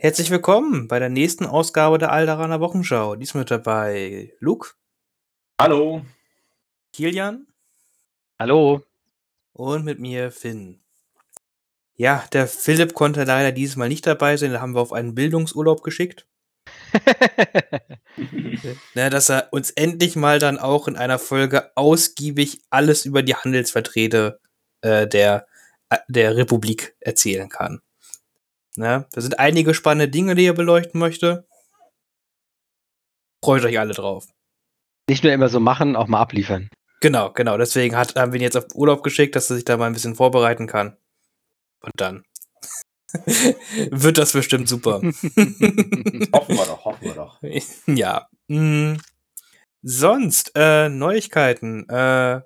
Herzlich willkommen bei der nächsten Ausgabe der Alderaner Wochenschau. Diesmal mit dabei Luke, Hallo. Kilian Hallo. und mit mir Finn. Ja, der Philipp konnte leider dieses Mal nicht dabei sein, da haben wir auf einen Bildungsurlaub geschickt. Ne, dass er uns endlich mal dann auch in einer Folge ausgiebig alles über die Handelsverträge äh, der, äh, der Republik erzählen kann. Ne, da sind einige spannende Dinge, die er beleuchten möchte. Freut euch alle drauf. Nicht nur immer so machen, auch mal abliefern. Genau, genau. Deswegen hat, haben wir ihn jetzt auf Urlaub geschickt, dass er sich da mal ein bisschen vorbereiten kann. Und dann wird das bestimmt super. Hoffen wir doch, hoffen wir doch. ja. Mm. Sonst, äh, Neuigkeiten. Äh,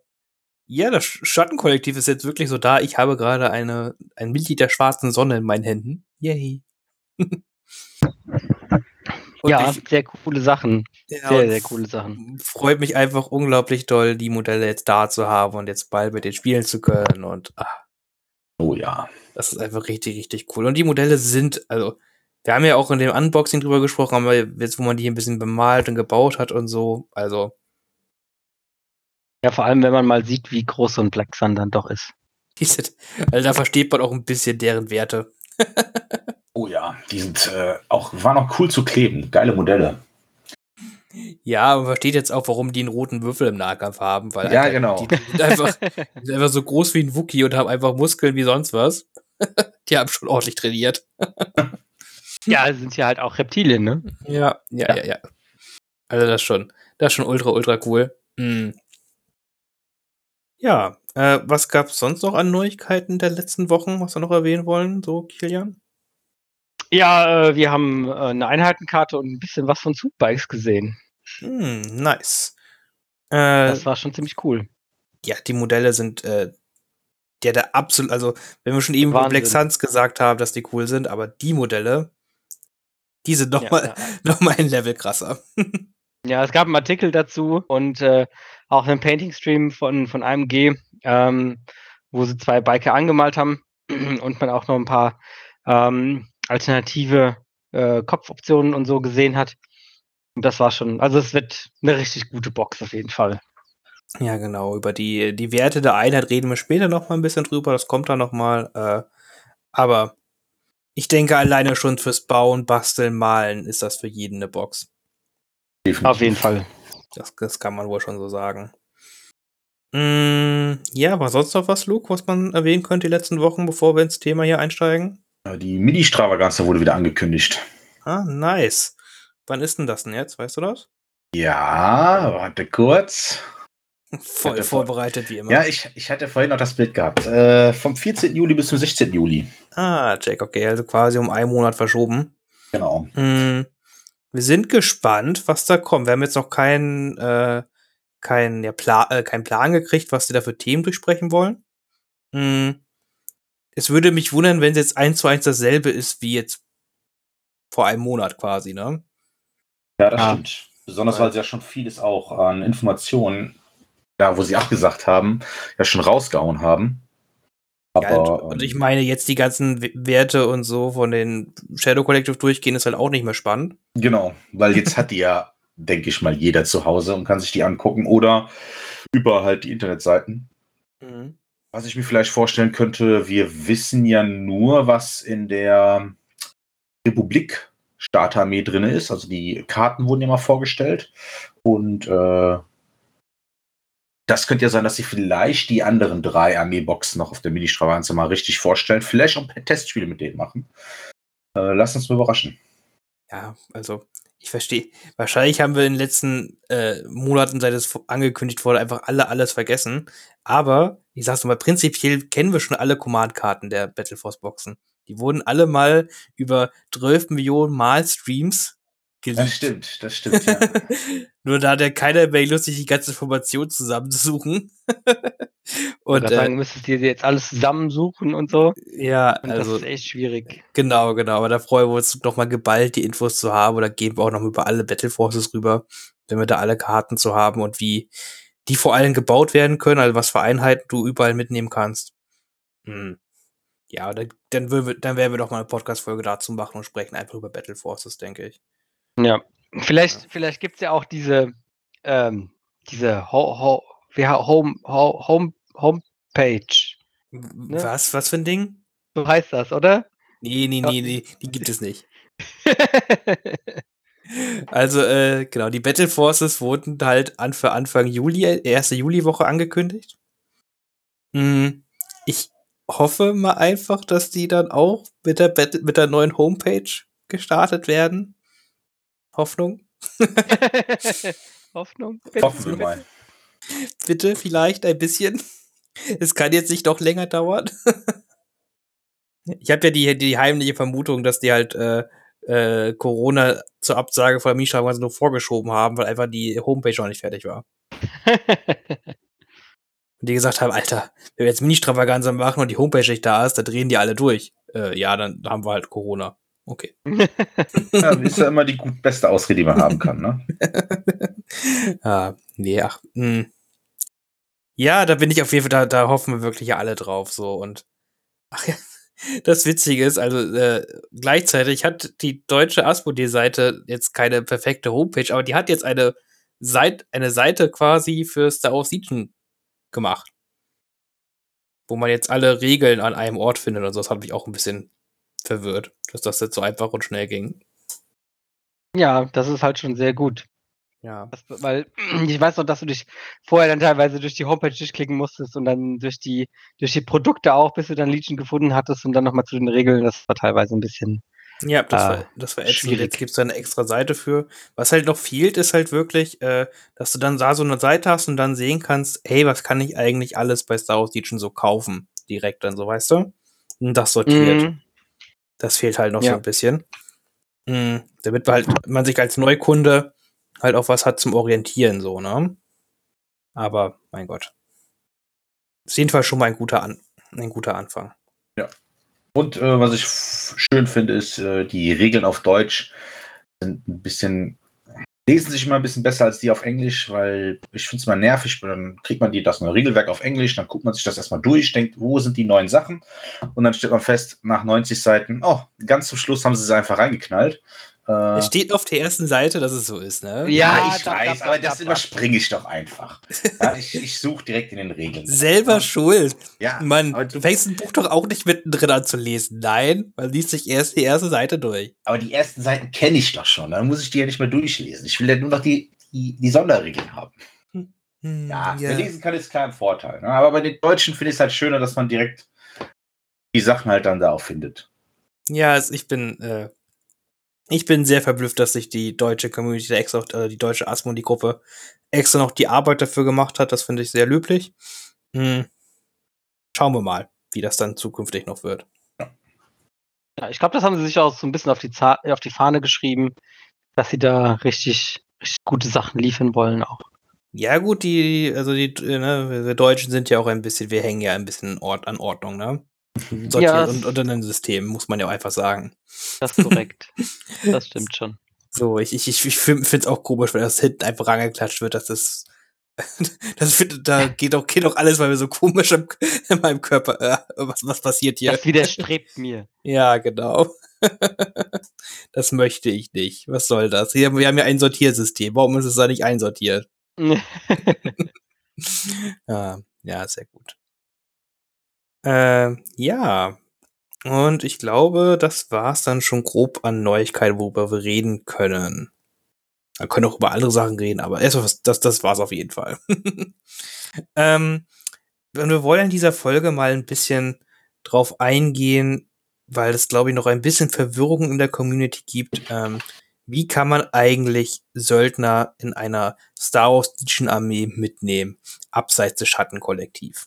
ja, das Sch- Schattenkollektiv ist jetzt wirklich so da. Ich habe gerade eine, ein Mitglied der schwarzen Sonne in meinen Händen. Yay. Ja, ich, sehr coole Sachen. ja, Sehr, sehr coole Sachen. freut mich einfach unglaublich doll, die Modelle jetzt da zu haben und jetzt bald mit denen spielen zu können. Und ah, Oh ja. das ist einfach richtig, richtig cool. Und die Modelle sind, also, wir haben ja auch in dem Unboxing drüber gesprochen, aber jetzt, wo man die ein bisschen bemalt und gebaut hat und so, also, Ja, vor allem, wenn man mal sieht, wie groß so ein Black Sun dann doch ist. also da versteht man auch ein bisschen deren Werte. Oh ja. Die sind äh, auch, waren auch cool zu kleben. Geile Modelle. Ja, man versteht jetzt auch, warum die einen roten Würfel im Nahkampf haben, weil Ja, einfach, genau. die, sind einfach, sind einfach so groß wie ein Wookie und haben einfach Muskeln wie sonst was. die haben schon ordentlich trainiert. ja, sind ja halt auch Reptilien, ne? Ja, ja, ja, Ja. ja. Also das schon, das ist schon ultra, ultra cool. Mm. Ja, äh, was gab's sonst noch an Neuigkeiten der letzten Wochen, was wir noch erwähnen wollen, so Kilian? Ja, äh, wir haben äh, eine Einheitenkarte und ein bisschen was von Zugbikes gesehen. Hm, nice. Äh, Das war schon ziemlich cool. ja, die Modelle sind äh, der der absolut, also wenn wir schon eben über Black Wahnsinn. Suns gesagt haben, dass die cool sind, aber die Modelle, die sind noch Ja, mal ja. noch mal ein Level krasser. Ja, es gab einen Artikel dazu und äh, auch einen Painting-Stream von, von AMG, ähm, wo sie zwei Biker angemalt haben und man auch noch ein paar ähm, alternative äh, Kopfoptionen und so gesehen hat. Und das war schon, also es wird eine richtig gute Box auf jeden Fall. Ja, genau. Über die, die Werte der Einheit reden wir später noch mal ein bisschen drüber. Das kommt dann noch mal. Äh, aber ich denke, alleine schon fürs Bauen, Basteln, Malen ist das für jeden eine Box. Definitiv. Auf jeden Fall. Das, das kann man wohl schon so sagen. Mm, ja, war sonst noch was, Luke, was man erwähnen könnte die letzten Wochen, bevor wir ins Thema hier einsteigen? Die Mini-Stravaganza wurde wieder angekündigt. Ah, nice. Wann ist denn das denn jetzt? Weißt du das? Ja, warte kurz. Voll Hatte vor- vorbereitet wie immer. Ja, ich, ich hatte vorhin noch das Bild gehabt. Äh, vom 14. Juli bis zum 16. Juli. ah, Jack, okay, also quasi um einen Monat verschoben. Genau. Mm, Wir sind gespannt, was da kommt. Wir haben jetzt noch keinen äh, kein, ja, Pla äh, keinen Plan gekriegt, was sie da für Themen durchsprechen wollen. Mm, Es würde mich wundern, wenn es jetzt eins zu eins dasselbe ist wie jetzt vor einem Monat quasi, ne? Ja, das Ah. stimmt. Besonders Weil- weil sie ja schon vieles auch an Informationen, da wo sie abgesagt haben, ja schon rausgehauen haben. Aber ja, und, und ich ähm, meine, jetzt die ganzen Werte und so von den Shadow Collective durchgehen, ist halt auch nicht mehr spannend. Genau, weil jetzt hat die ja, denke ich mal, jeder zu Hause und kann sich die angucken oder über halt die Internetseiten. Mhm. Was ich mir vielleicht vorstellen könnte, wir wissen ja nur, was in der Republik Starterarmee drin ist. Also die Karten wurden ja mal vorgestellt. Und äh, das könnte ja sein, dass sie vielleicht die anderen drei Armeeboxen noch auf der Mini-Stravaganza mal richtig vorstellen. Vielleicht auch ein paar Testspiele mit denen machen. Äh, lass uns mal überraschen. Ja, also ich verstehe. Wahrscheinlich haben wir in den letzten äh, Monaten, seit es angekündigt wurde, einfach alle alles vergessen. Aber ich sag's mal, prinzipiell kennen wir schon alle Command-Karten der Battle Force Boxen. Die wurden alle mal über 12 Millionen Mal Streams Das geleakt. stimmt, das stimmt, ja. Nur da hat ja keiner mehr Lust, sich die ganze Information zusammenzusuchen. Und äh, sagen, müsstest du dir jetzt alles zusammensuchen und so. ja, Und also das ist echt schwierig. Genau, genau. Aber da freuen wir uns noch mal geballt, die Infos zu haben. Oder gehen wir auch noch über alle Battle Forces rüber, wenn wir da alle Karten zu haben und wie die vor allem gebaut werden können, also was für Einheiten du überall mitnehmen kannst. Hm. Ja, dann, dann, würden wir, dann werden wir doch mal eine Podcast-Folge dazu machen und sprechen einfach über Battle Forces, denke ich. Ja. Vielleicht, Ja. vielleicht gibt es ja auch diese, ähm, diese Ho Ho Home, Ho Home, Homepage. W- Was? Was für ein Ding? So heißt das, oder? Nee, nee, nee, nee, die gibt es nicht. Also, äh, genau, die Battle Forces wurden halt an für Anfang Juli, erste Juliwoche angekündigt. Hm, ich hoffe mal einfach, dass die dann auch mit der, Battle, mit der neuen Homepage gestartet werden. Hoffnung. Hoffnung. Hoffen wir mal. Bitte, vielleicht ein bisschen. Es kann jetzt nicht noch länger dauern. Ich habe ja die, die heimliche Vermutung, dass die halt äh, äh, Corona zur Absage von der Mieterstraße nur vorgeschoben haben, weil einfach die Homepage noch nicht fertig war. Und die gesagt haben, Alter, wenn wir jetzt Mini-Stravaganza machen und die Homepage nicht da ist, dann drehen die alle durch. Äh, ja, dann haben wir halt Corona. Okay. Ja, ist ja immer die gut beste Ausrede, die man haben kann, ne? ah, nee, ach, mh. Ja, da bin ich auf jeden Fall, da, da hoffen wir wirklich alle drauf, so und ach ja, das Witzige ist, also äh, gleichzeitig hat die deutsche Asmodee-Seite jetzt keine perfekte Homepage, aber die hat jetzt eine Seite, eine Seite quasi für Star Wars Legion gemacht. Wo man jetzt alle Regeln an einem Ort findet und so, das hat mich auch ein bisschen verwirrt, dass das jetzt so einfach und schnell ging. ja, das ist halt schon sehr gut. Ja. Das, weil ich weiß noch, dass du dich vorher dann teilweise durch die Homepage durchklicken musstest und dann durch die, durch die Produkte auch, bis du dann Legion gefunden hattest und dann nochmal zu den Regeln. Das war teilweise ein bisschen. Ja, das, war, das war ätzend. schwierig. Jetzt gibt's da eine extra Seite für. Was halt noch fehlt, ist halt wirklich, äh, dass du dann da so eine Seite hast und dann sehen kannst, hey, was kann ich eigentlich alles bei Star Wars Legion so kaufen? Direkt dann so, weißt du? Und das sortiert. Mhm. Das fehlt halt noch so Ja. ein bisschen. Mhm. Damit man halt, man sich als Neukunde halt auch was hat zum Orientieren, so, ne? Aber, mein Gott. Ist jedenfalls schon mal ein guter, An ein guter Anfang. Und äh, was ich schön finde, ist, äh, die Regeln auf Deutsch sind ein bisschen, lesen sich immer ein bisschen besser als die auf Englisch, weil ich finde es mal nervig, dann kriegt man die, das neue Regelwerk auf Englisch, dann guckt man sich das erstmal durch, denkt, wo sind die neuen Sachen? Und dann stellt man fest, nach 90 Seiten, oh, ganz zum Schluss haben sie es einfach reingeknallt. Äh, Es steht auf der ersten Seite, dass es so ist, ne? Ja, ja, ich da- weiß, da- aber da- das da- überspringe ich doch einfach. Ja, ich ich suche direkt in den Regeln. Selber schuld. Ja, Mann, aber du fängst ein Buch doch auch nicht mittendrin an zu lesen. Nein, man liest sich erst die erste Seite durch. Aber die ersten Seiten kenne ich doch schon. Dann muss ich die ja nicht mehr durchlesen. Ich will ja nur noch die, die, die Sonderregeln haben. Hm, Ja, wer lesen kann, ist klar ein Vorteil. Ne? Aber bei den Deutschen finde ich es halt schöner, dass man direkt die Sachen halt dann da auch findet. Ja, also ich bin, äh, ich bin sehr verblüfft, dass sich die deutsche Community da extra, äh, die deutsche Asmodi-Gruppe extra noch die Arbeit dafür gemacht hat. Das finde ich sehr löblich. Hm. Schauen wir mal, wie das dann zukünftig noch wird. Ja, ich glaube, das haben sie sich auch so ein bisschen auf die, Za auf die Fahne geschrieben, dass sie da richtig, richtig gute Sachen liefern wollen auch. Ja, gut, die, also die, äh, ne, wir Deutschen sind ja auch ein bisschen, wir hängen ja ein bisschen Ort an Ordnung, ne? Sortiert Ja, und unter einem System, muss man ja auch einfach sagen. Das ist korrekt. das stimmt schon. So, ich, ich, ich finde es auch komisch, wenn das hinten einfach rangeklatscht wird, dass das. Das find, da geht doch, geht doch alles, weil wir so komisch im, in meinem Körper. Äh, was, was passiert hier? Das widerstrebt mir. Ja, genau. das möchte ich nicht. Was soll das? Wir haben ja ein Sortiersystem. Warum ist es da nicht einsortiert? Ja, ja, sehr gut. Ähm, ja. Und ich glaube, das war's dann schon grob an Neuigkeiten, worüber wir reden können. Wir können auch über andere Sachen reden, aber erstmal, das, das war's auf jeden Fall. ähm, und wir wollen in dieser Folge mal ein bisschen drauf eingehen, weil es, glaube ich, noch ein bisschen Verwirrung in der Community gibt. Ähm, wie kann man eigentlich Söldner in einer Star Wars Legion Armee mitnehmen, abseits des Schattenkollektiv?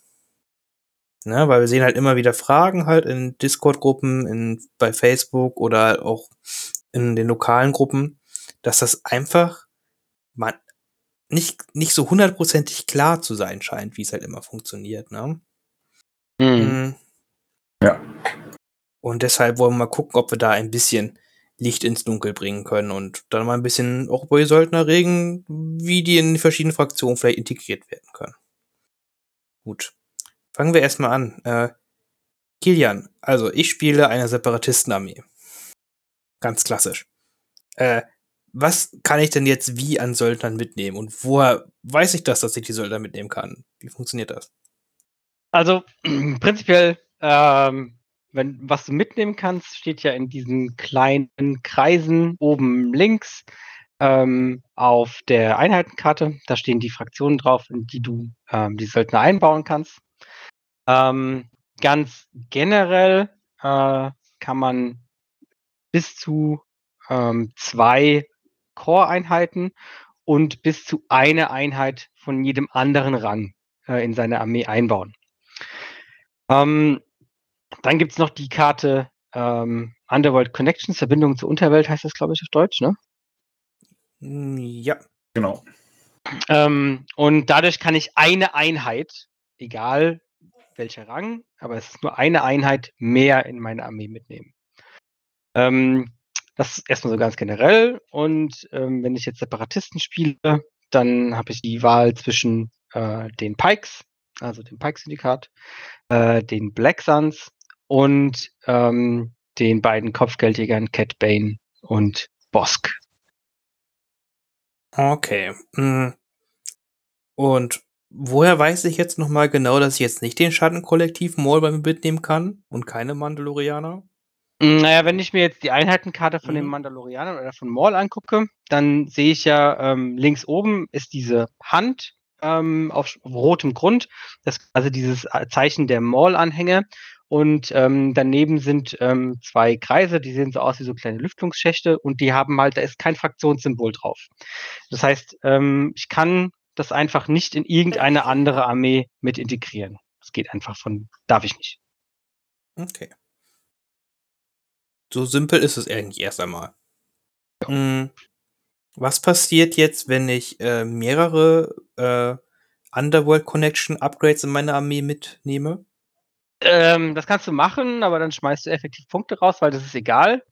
Ne, weil wir sehen halt immer wieder Fragen halt in Discord-Gruppen, in, bei Facebook oder auch in den lokalen Gruppen, dass das einfach man nicht, nicht so hundertprozentig klar zu sein scheint, wie es halt immer funktioniert, ne? Hm. Mhm. Ja. Und deshalb wollen wir mal gucken, ob wir da ein bisschen Licht ins Dunkel bringen können und dann mal ein bisschen auch über die Söldner reden, wie die in die verschiedenen Fraktionen vielleicht integriert werden können. Gut. Fangen wir erstmal an. Äh, Kilian, also ich spiele eine Separatistenarmee. Ganz klassisch. Äh, was kann ich denn jetzt wie an Söldnern mitnehmen? Und woher weiß ich das, dass ich die Söldner mitnehmen kann? Wie funktioniert das? Also prinzipiell, ähm, wenn was du mitnehmen kannst, steht ja in diesen kleinen Kreisen oben links ähm, auf der Einheitenkarte. Da stehen die Fraktionen drauf, in die du ähm, die Söldner einbauen kannst. Ähm, ganz generell äh, kann man bis zu ähm, zwei Core-Einheiten und bis zu eine Einheit von jedem anderen Rang äh, in seine Armee einbauen. Ähm, dann gibt es noch die Karte ähm, Underworld Connections, Verbindung zur Unterwelt heißt das, glaube ich, auf Deutsch, ne? Hm, Ja. Genau. Ähm, und dadurch kann ich eine Einheit, egal welcher Rang, aber es ist nur eine Einheit mehr in meine Armee mitnehmen. Ähm, das ist erstmal so ganz generell. Und ähm, wenn ich jetzt Separatisten spiele, dann habe ich die Wahl zwischen äh, den Pikes, also dem Pike-Syndikat, äh, den Black Suns und ähm, den beiden Kopfgeldjägern Cat Bane und Bosk. Okay. mm. Und woher weiß ich jetzt nochmal genau, dass ich jetzt nicht den Schattenkollektiv Maul bei mir mitnehmen kann und keine Mandalorianer? Mm, Naja, wenn ich mir jetzt die Einheitenkarte von den Mhm. Mandalorianern oder von Maul angucke, dann sehe ich ja ähm, links oben ist diese Hand ähm, auf rotem Grund. Das ist also dieses äh, Zeichen der Maul-Anhänge. Und ähm, daneben sind ähm, zwei Kreise, die sehen so aus wie so kleine Lüftungsschächte und die haben halt, da ist kein Fraktionssymbol drauf. Das heißt, ähm, ich kann das einfach nicht in irgendeine andere Armee mit integrieren. Das geht einfach von, darf ich nicht. Okay. So simpel ist es eigentlich erst einmal. Mm, Was passiert jetzt, wenn ich äh, mehrere äh, Underworld Connection Upgrades in meine Armee mitnehme? Ähm, das kannst du machen, aber dann schmeißt du effektiv Punkte raus, weil das ist egal.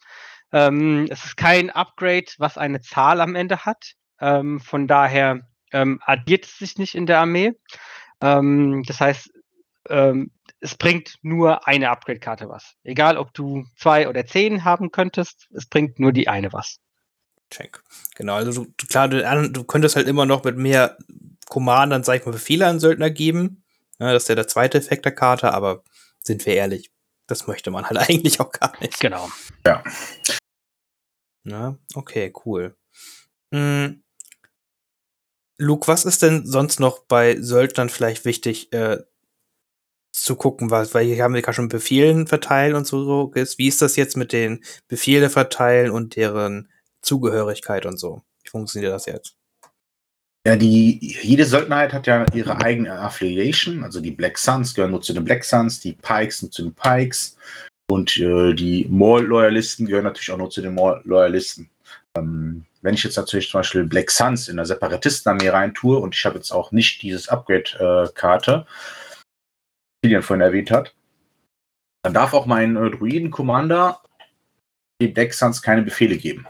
Ähm, es ist kein Upgrade, was eine Zahl am Ende hat. Ähm, von daher ähm, addiert es sich nicht in der Armee. Ähm, das heißt, ähm, es bringt nur eine Upgrade-Karte was. Egal, ob du zwei oder zehn haben könntest, es bringt nur die eine was. Check. Genau, also du, klar, du, du könntest halt immer noch mit mehr Commandern, sag ich mal, Befehle an Söldner geben. Ja, das ist ja der zweite Effekt der Karte, aber sind wir ehrlich, das möchte man halt eigentlich auch gar nicht. Genau. Ja, okay, cool. Mm. Luke, was ist denn sonst noch bei Söldnern vielleicht wichtig äh, zu gucken, was, weil hier haben wir gerade schon Befehlen verteilen und so ist. Wie ist das jetzt mit den Befehle verteilen und deren Zugehörigkeit und so? Wie funktioniert das jetzt? Ja, die, jede Söldnerheit hat ja ihre eigene Affiliation. Also die Black Suns gehören nur zu den Black Suns, die Pikes nur zu den Pikes und äh, die Maul-Loyalisten gehören natürlich auch nur zu den Maul-Loyalisten. Ähm, wenn ich jetzt natürlich zum Beispiel Black Suns in der Separatistenarmee reintue und ich habe jetzt auch nicht dieses Upgrade-Karte, die Kilian vorhin erwähnt hat, dann darf auch mein äh, Druiden-Commander den Black Suns keine Befehle geben.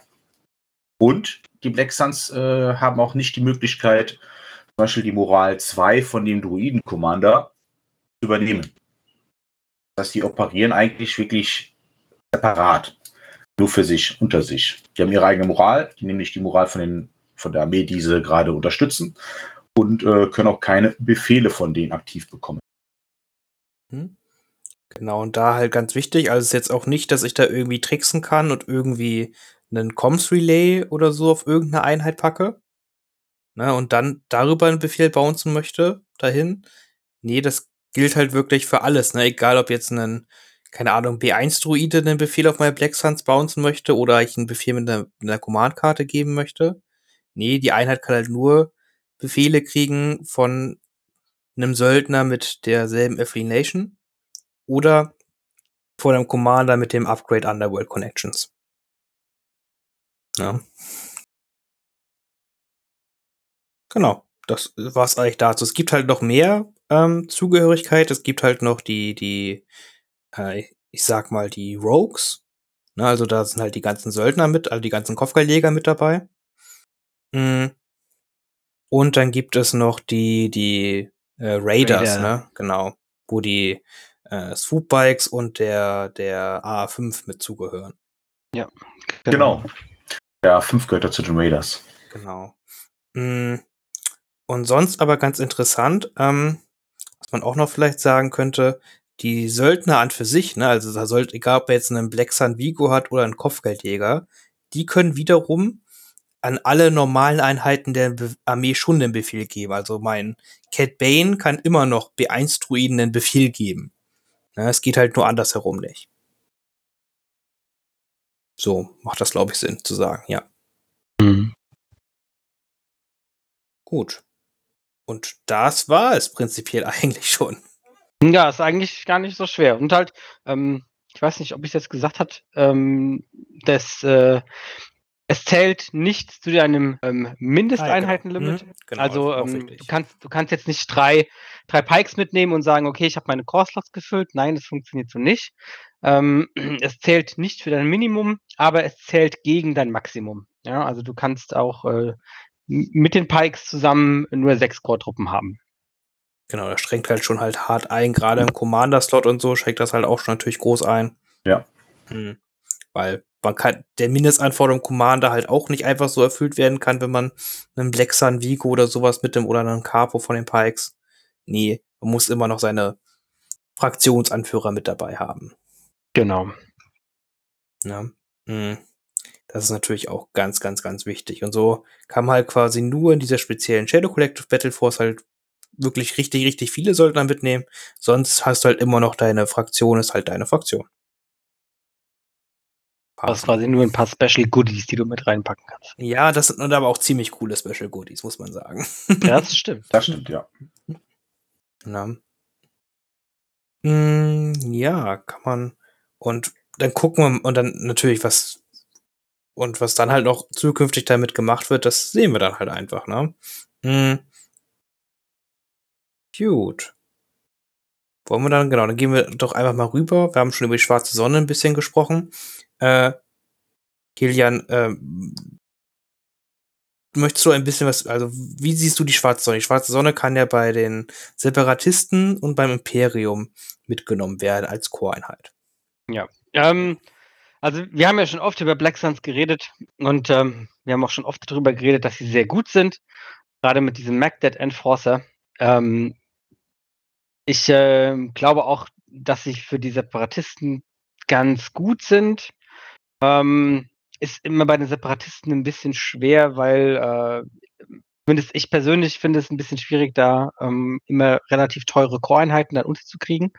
Und die Black Suns äh, haben auch nicht die Möglichkeit, zum Beispiel die Moral 2 von dem Druiden-Commander zu übernehmen. Das heißt, die operieren eigentlich wirklich separat. Nur für sich, unter sich. Die haben ihre eigene Moral, die nicht die Moral von, den, von der Armee, die sie gerade unterstützen und äh, können auch keine Befehle von denen aktiv bekommen. Hm? Genau, und da halt ganz wichtig, also es ist jetzt auch nicht, dass ich da irgendwie tricksen kann und irgendwie einen Comms-Relay oder so auf irgendeine Einheit packe. Ne, und dann darüber einen Befehl bouncen möchte, dahin. Nee, das gilt halt wirklich für alles, ne? Egal ob jetzt ein, keine Ahnung, B1-Druide einen Befehl auf meine Black Suns bouncen möchte oder ich einen Befehl mit einer, einer Command-Karte geben möchte. Nee, die Einheit kann halt nur Befehle kriegen von einem Söldner mit derselben Affiliation oder von einem Commander mit dem Upgrade Underworld Connections. Ja. Genau, das war's eigentlich dazu. Es gibt halt noch mehr ähm, Zugehörigkeit. Es gibt halt noch die, die, äh, ich sag mal, die Rogues. Ne, also da sind halt die ganzen Söldner mit, also die ganzen Kopfgeldjäger mit dabei. Mm. Und dann gibt es noch die, die äh, Raiders, Raider. ne? Genau. Wo die, äh, Swoop-Bikes und der, der A5 mit zugehören. Ja, Genau. Ja, fünf gehört ja zu den Raiders. Genau. Mm, Und sonst aber ganz interessant, ähm, was man auch noch vielleicht sagen könnte, die Söldner an für sich, ne, also da sollte, egal ob er jetzt einen Black Sun Vigo hat oder einen Kopfgeldjäger, die können wiederum an alle normalen Einheiten der Be Armee schon den Befehl geben. Also mein Cat Bane kann immer noch B1-Druiden den Befehl geben. Ne, es geht halt nur andersherum nicht. So macht das, glaube ich, Sinn zu sagen, ja. Mhm. Gut. Und das war es prinzipiell eigentlich schon. Ja, ist eigentlich gar nicht so schwer. Und halt, ähm, ich weiß nicht, ob ich es jetzt gesagt hat, ähm, das, äh, es zählt nicht zu deinem ähm, Mindesteinheitenlimit. Mhm, genau, also das ist auch ähm, du kannst du kannst jetzt nicht drei, drei Pikes mitnehmen und sagen, okay, ich habe meine Core-Slots gefüllt. Nein, das funktioniert so nicht. Ähm, es zählt nicht für dein Minimum, aber es zählt gegen dein Maximum. Ja, also du kannst auch äh, mit den Pikes zusammen nur sechs Core-Truppen haben. Genau, das schränkt halt schon halt hart ein, gerade im Commander-Slot und so schränkt das halt auch schon natürlich groß ein. Ja. Hm. Weil man kann, der Mindestanforderung Commander halt auch nicht einfach so erfüllt werden kann, wenn man einen Black Sun Vigo oder sowas mit dem oder einen Capo von den Pikes. Nee, man muss immer noch seine Fraktionsanführer mit dabei haben. Genau. Ne? Hm. Das ist natürlich auch ganz, ganz, ganz wichtig. Und so kann man halt quasi nur in dieser speziellen Shadow Collective Battle Force halt wirklich richtig, richtig viele Söldner mitnehmen. Sonst hast du halt immer noch deine Fraktion, ist halt deine Fraktion. Du hast quasi nur ein paar Special Goodies, die du mit reinpacken kannst. Ja, das sind aber auch ziemlich coole Special Goodies, muss man sagen. Ja, das stimmt. Das stimmt, ja. Na. Mm, ja, kann man. Und dann gucken wir, und dann natürlich, was, und was dann halt noch zukünftig damit gemacht wird, das sehen wir dann halt einfach, ne? Mm. Gut. Wollen wir dann, genau, dann gehen wir doch einfach mal rüber. Wir haben schon über die schwarze Sonne ein bisschen gesprochen. Äh, Kilian, ähm, möchtest du ein bisschen was, also wie siehst du die schwarze Sonne? Die schwarze Sonne kann ja bei den Separatisten und beim Imperium mitgenommen werden als Choreinheit. Ähm, also wir haben ja schon oft über Black Suns geredet und ähm, wir haben auch schon oft darüber geredet, dass sie sehr gut sind. Gerade mit diesem MacDead Enforcer. Ähm, ich ähm, glaube auch, dass sie für die Separatisten ganz gut sind. Ähm, ist immer bei den Separatisten ein bisschen schwer, weil äh, zumindest ich persönlich finde es ein bisschen schwierig, da ähm, immer relativ teure Core-Einheiten dann unterzukriegen.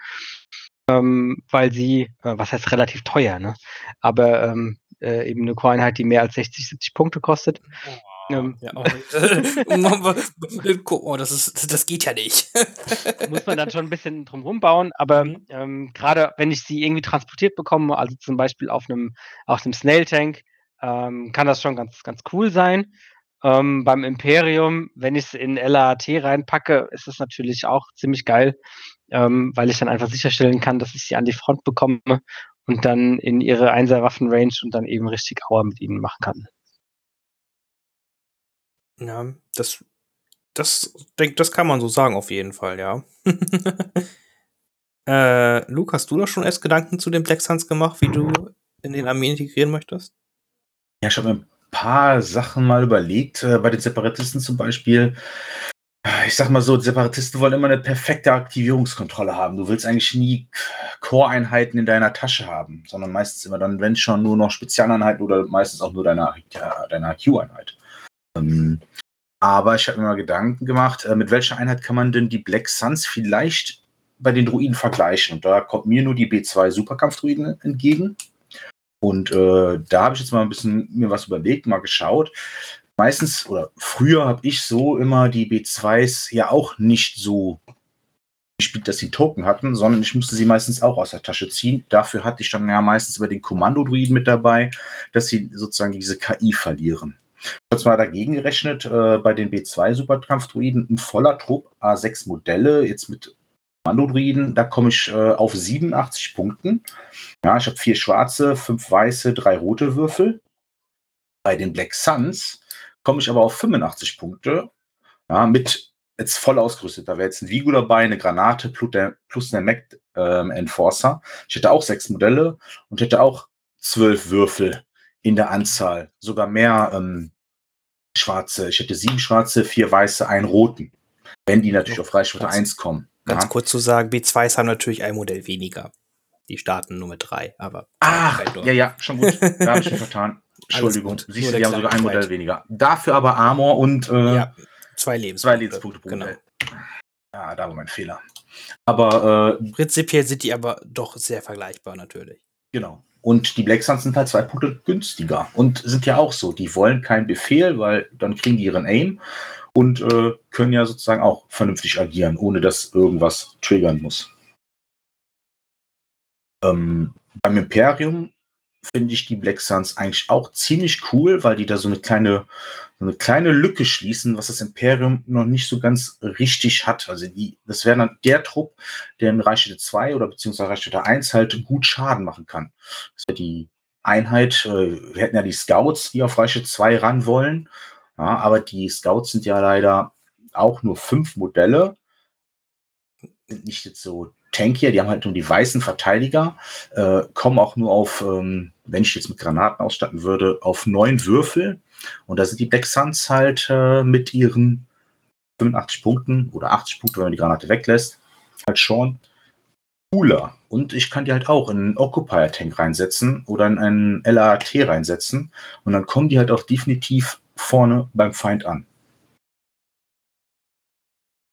Ähm, weil sie, äh, was heißt relativ teuer, ne? Aber ähm, äh, eben eine Core-Einheit, die mehr als 60, 70 Punkte kostet. Ähm, Ja, auch oh, das, ist, das geht ja nicht. muss man dann schon ein bisschen drum rumbauen, aber Mhm. ähm, gerade wenn ich sie irgendwie transportiert bekomme, also zum Beispiel auf einem auf einem Snail Tank, ähm, kann das schon ganz ganz cool sein. Ähm, beim Imperium, wenn ich es in LAT reinpacke, ist es natürlich auch ziemlich geil, ähm, weil ich dann einfach sicherstellen kann, dass ich sie an die Front bekomme und dann in ihre Einser-Waffen-Range und dann eben richtig Aua mit ihnen machen kann. Ja, das, das, denk, das kann man so sagen, auf jeden Fall, ja. äh, Luke, hast du da schon erst Gedanken zu den Black Suns gemacht, wie du in den Armee integrieren möchtest? Ja, ich habe mir ein paar Sachen mal überlegt. Äh, bei den Separatisten zum Beispiel. Ich sag mal so, Separatisten wollen immer eine perfekte Aktivierungskontrolle haben. Du willst eigentlich nie Core-Einheiten in deiner Tasche haben, sondern meistens immer dann, wenn schon, nur noch Spezialeinheiten oder meistens auch nur deine, deine AQ-Einheit. Ähm, aber ich habe mir mal Gedanken gemacht, äh, mit welcher Einheit kann man denn die Black Suns vielleicht bei den Druiden vergleichen? Und da kommt mir nur die B2 Superkampf-Druiden entgegen. Und äh, da habe ich jetzt mal ein bisschen mir was überlegt, mal geschaut. Meistens oder früher habe ich so immer die B2s ja auch nicht so gespielt, dass sie Token hatten, sondern ich musste sie meistens auch aus der Tasche ziehen. Dafür hatte ich dann ja meistens über den Kommando-Druiden mit dabei, dass sie sozusagen diese KI verlieren. Habe zwar dagegen gerechnet, äh, bei den B2 Superkampf-Druiden ein voller Trupp, A6 Modelle, jetzt mit Kommando-Druiden, da komme ich äh, auf 87 Punkten. Ja, ich habe vier schwarze, fünf weiße, drei rote Würfel. Bei den Black Suns komme ich aber auf 85 Punkte. Ja, mit jetzt voll ausgerüstet. Da wäre jetzt ein Vigo dabei, eine Granate plus der, plus der Mac, ähm, Enforcer. Ich hätte auch sechs Modelle und hätte auch zwölf Würfel in der Anzahl. Sogar mehr ähm, schwarze. Ich hätte sieben schwarze, vier weiße, einen roten. Wenn die natürlich auf Reichweite 1 kommen. Ganz ja. kurz zu sagen, B2s haben natürlich ein Modell weniger. Die starten nur mit drei, aber. Ah, ja, ja, schon gut. Da habe ich mich vertan. Entschuldigung. Siehst du, die haben sogar ein Modell weniger. Dafür aber Armor und äh, ja, zwei Lebenspunkte. Zwei Lebenspunkte pro genau. Modell. Ja, da war mein Fehler. Aber äh, prinzipiell sind die aber doch sehr vergleichbar natürlich. Genau. Und die Black Suns sind halt zwei Punkte günstiger und sind ja auch so. Die wollen keinen Befehl, weil dann kriegen die ihren Aim und äh, können ja sozusagen auch vernünftig agieren, ohne dass irgendwas triggern muss. Ähm, beim Imperium finde ich die Black Suns eigentlich auch ziemlich cool, weil die da so eine kleine, so eine kleine Lücke schließen, was das Imperium noch nicht so ganz richtig hat. Also die, das wäre dann der Trupp, der in Reichweite 2 oder beziehungsweise Reichweite 1 halt gut Schaden machen kann. Das wäre die Einheit, äh, wir hätten ja die Scouts, die auf Reichweite 2 ran wollen. Ja, aber die Scouts sind ja leider auch nur fünf Modelle. Sind nicht jetzt so tankier, die haben halt nur die weißen Verteidiger, äh, kommen auch nur auf, ähm, wenn ich jetzt mit Granaten ausstatten würde, auf neun Würfel. Und da sind die Black halt äh, mit ihren 85 Punkten oder 80 Punkte, wenn man die Granate weglässt, halt schon cooler. Und ich kann die halt auch in einen Occupier-Tank reinsetzen oder in einen LAT reinsetzen. Und dann kommen die halt auch definitiv vorne beim Feind an.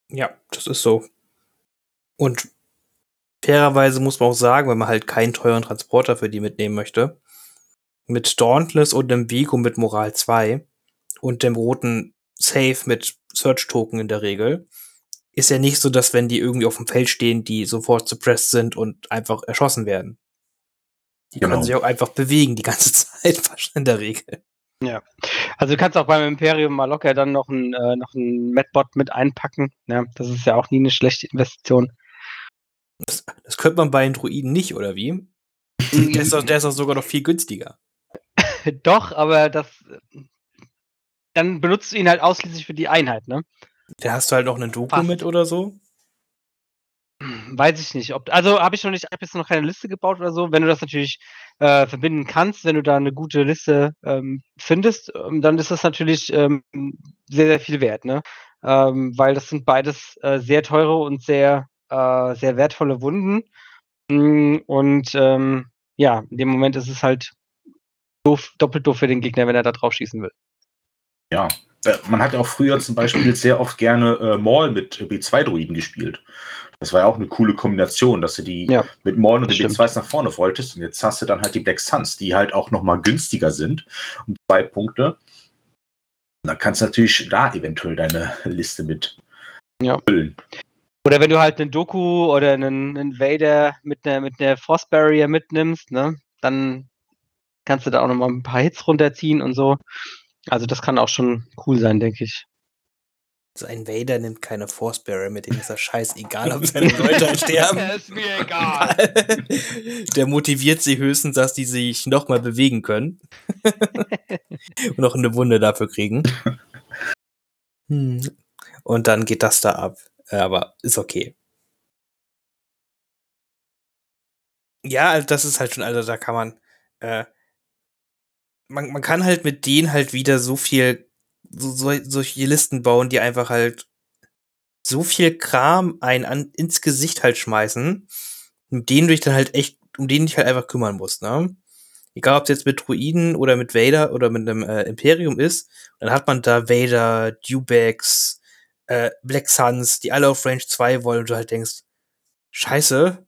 Ja, das ist so. Und fairerweise muss man auch sagen, wenn man halt keinen teuren Transporter für die mitnehmen möchte, mit Dauntless und dem Vigo mit Moral 2 und dem roten Safe mit Search Token in der Regel, ist ja nicht so, dass wenn die irgendwie auf dem Feld stehen, die sofort suppressed sind und einfach erschossen werden. Die genau. können sich auch einfach bewegen die ganze Zeit, in der Regel. Ja, also du kannst auch beim Imperium mal locker dann noch ein, äh, noch Medbot mit einpacken. Ja, das ist ja auch nie eine schlechte Investition. Das, das könnte man bei den Druiden nicht, oder wie? der, ist doch, der ist doch sogar noch viel günstiger. doch, aber das. Dann benutzt du ihn halt ausschließlich für die Einheit, ne? Da hast du halt noch einen Doku Fast. mit oder so? Weiß ich nicht. Ob, also habe ich noch nicht, habe jetzt noch keine Liste gebaut oder so. Wenn du das natürlich äh, verbinden kannst, wenn du da eine gute Liste ähm, findest, ähm, dann ist das natürlich ähm, sehr, sehr viel wert, ne? Ähm, weil das sind beides äh, sehr teure und sehr, äh, sehr wertvolle Wunden. Mm, und ähm, ja, in dem Moment ist es halt doof, doppelt doof für den Gegner, wenn er da drauf schießen will. Ja, äh, man hat ja auch früher zum Beispiel sehr oft gerne äh, Maul mit B2-Druiden gespielt. Das war ja auch eine coole Kombination, dass du die ja, mit Maul und den B2s nach vorne wolltest. Und jetzt hast du dann halt die Black Suns, die halt auch nochmal günstiger sind. Um zwei Punkte. Und dann kannst du natürlich da eventuell deine Liste mit ja. füllen. Oder wenn du halt einen Doku oder einen Invader mit einer, mit einer Force Barrier mitnimmst, ne, dann kannst du da auch nochmal ein paar Hits runterziehen und so. Also das kann auch schon cool sein, denke ich. So ein Vader nimmt keine Force Barrier, mit dem ist das scheißegal, ob seine Leute sterben. ist mir egal. Der motiviert sie höchstens, dass die sich nochmal bewegen können. Und noch eine Wunde dafür kriegen. Hm. Und dann geht das da ab. Aber ist okay. Ja, also das ist halt schon, also da kann man, äh, man, man kann halt mit denen halt wieder so viel, so, so, solche Listen bauen, die einfach halt so viel Kram ein an, ins Gesicht halt schmeißen, mit denen du dich dann halt echt, um den dich halt einfach kümmern musst, ne? Egal, ob es jetzt mit Druiden oder mit Vader oder mit einem äh, Imperium ist, dann hat man da Vader, Dewbacks, äh, Black Suns, die alle auf Range 2 wollen und du halt denkst, scheiße,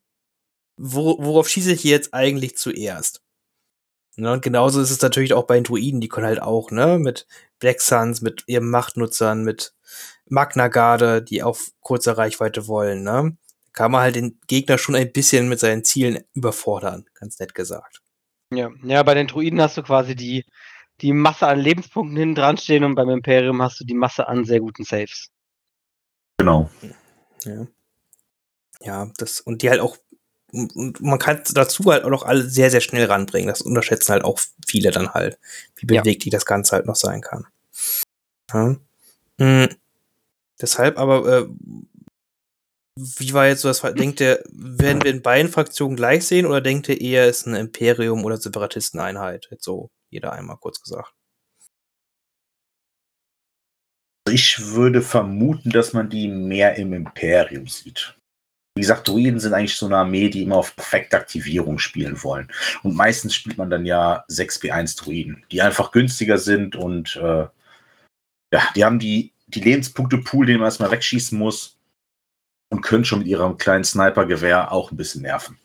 wo, worauf schieße ich jetzt eigentlich zuerst? Ne, und genauso ist es natürlich auch bei den Druiden, die können halt auch, ne, mit Black Suns, mit ihren Machtnutzern, mit Magna Garde, die auf kurzer Reichweite wollen, ne? Kann man halt den Gegner schon ein bisschen mit seinen Zielen überfordern, ganz nett gesagt. Ja, ja, bei den Druiden hast du quasi die, die Masse an Lebenspunkten hinten dran stehen und beim Imperium hast du die Masse an sehr guten Saves. Genau. Ja. Ja, das, und die halt auch und man kann dazu halt auch noch alle sehr, sehr schnell ranbringen. Das unterschätzen halt auch viele dann halt, wie beweglich ja. das Ganze halt noch sein kann. Ja. Mhm. Deshalb aber, äh, wie war jetzt so das, denkt ihr, werden wir in beiden Fraktionen gleich sehen oder denkt ihr eher, es ist eine Imperium- oder Separatisteneinheit? Jetzt so, jeder einmal kurz gesagt. Ich würde vermuten, dass man die mehr im Imperium sieht. Wie gesagt, Druiden sind eigentlich so eine Armee, die immer auf perfekte Aktivierung spielen wollen. Und meistens spielt man dann ja 6B1 Druiden, die einfach günstiger sind und äh, ja, die haben die, die Lebenspunkte-Pool, den man erstmal wegschießen muss und können schon mit ihrem kleinen Sniper-Gewehr auch ein bisschen nerven.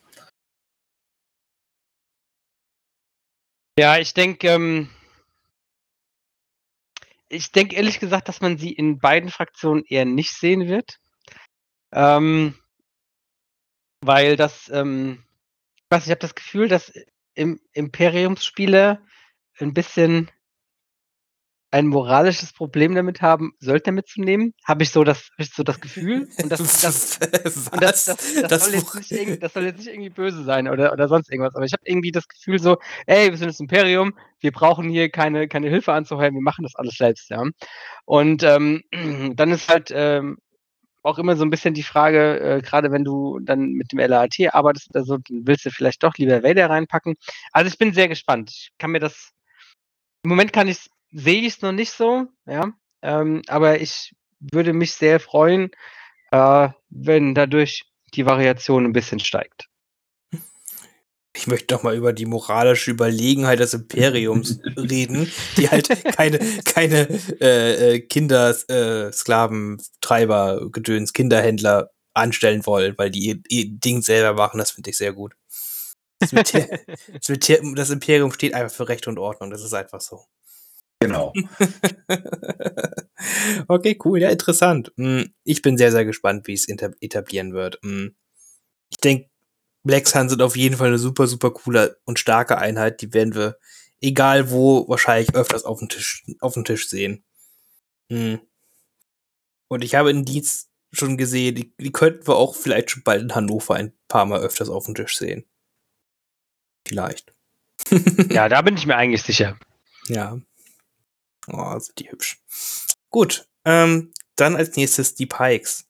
Ja, ich denke, ähm, ich denke ehrlich gesagt, dass man sie in beiden Fraktionen eher nicht sehen wird. Ähm, weil das, ähm, ich weiß, ich habe das Gefühl, dass im Imperiumsspieler ein bisschen ein moralisches Problem damit haben, Söldner mitzunehmen. Habe ich so das, ich so das Gefühl. Und das, das, und das, das, das, das soll jetzt nicht irgendwie, das soll jetzt nicht irgendwie böse sein oder, oder sonst irgendwas. Aber ich habe irgendwie das Gefühl so, ey, wir sind das Imperium, wir brauchen hier keine, keine Hilfe anzuheuern, wir machen das alles selbst, ja. Und ähm, dann ist halt ähm, auch immer so ein bisschen die Frage, äh, gerade wenn du dann mit dem LAT arbeitest oder so, dann willst du vielleicht doch lieber Vader reinpacken. Also ich bin sehr gespannt. Ich kann mir das. Im Moment kann ich sehe ich es noch nicht so, ja. Ähm, aber ich würde mich sehr freuen, äh, wenn dadurch die Variation ein bisschen steigt. Ich möchte noch mal über die moralische Überlegenheit des Imperiums reden, die halt keine, keine äh, äh Kinder, äh, Sklaven, Treiber, Gedöns, Kinderhändler anstellen wollen, weil die ihr, ihr Ding selber machen. Das finde ich sehr gut. Das, das Imperium steht einfach für Recht und Ordnung. Das ist einfach so. Genau. okay, cool, ja, interessant. Hm, ich bin sehr, sehr gespannt, wie es etablieren wird. Hm, ich denke, Black Sun sind auf jeden Fall eine super, super coole und starke Einheit. Die werden wir, egal wo, wahrscheinlich öfters auf dem Tisch, auf dem Tisch sehen. Hm. Und ich habe in Dietz schon gesehen, die, die könnten wir auch vielleicht schon bald in Hannover ein paar Mal öfters auf dem Tisch sehen. Vielleicht. ja, da bin ich mir eigentlich sicher. Ja. Oh, sind die hübsch. Gut, ähm, dann als nächstes die Pikes.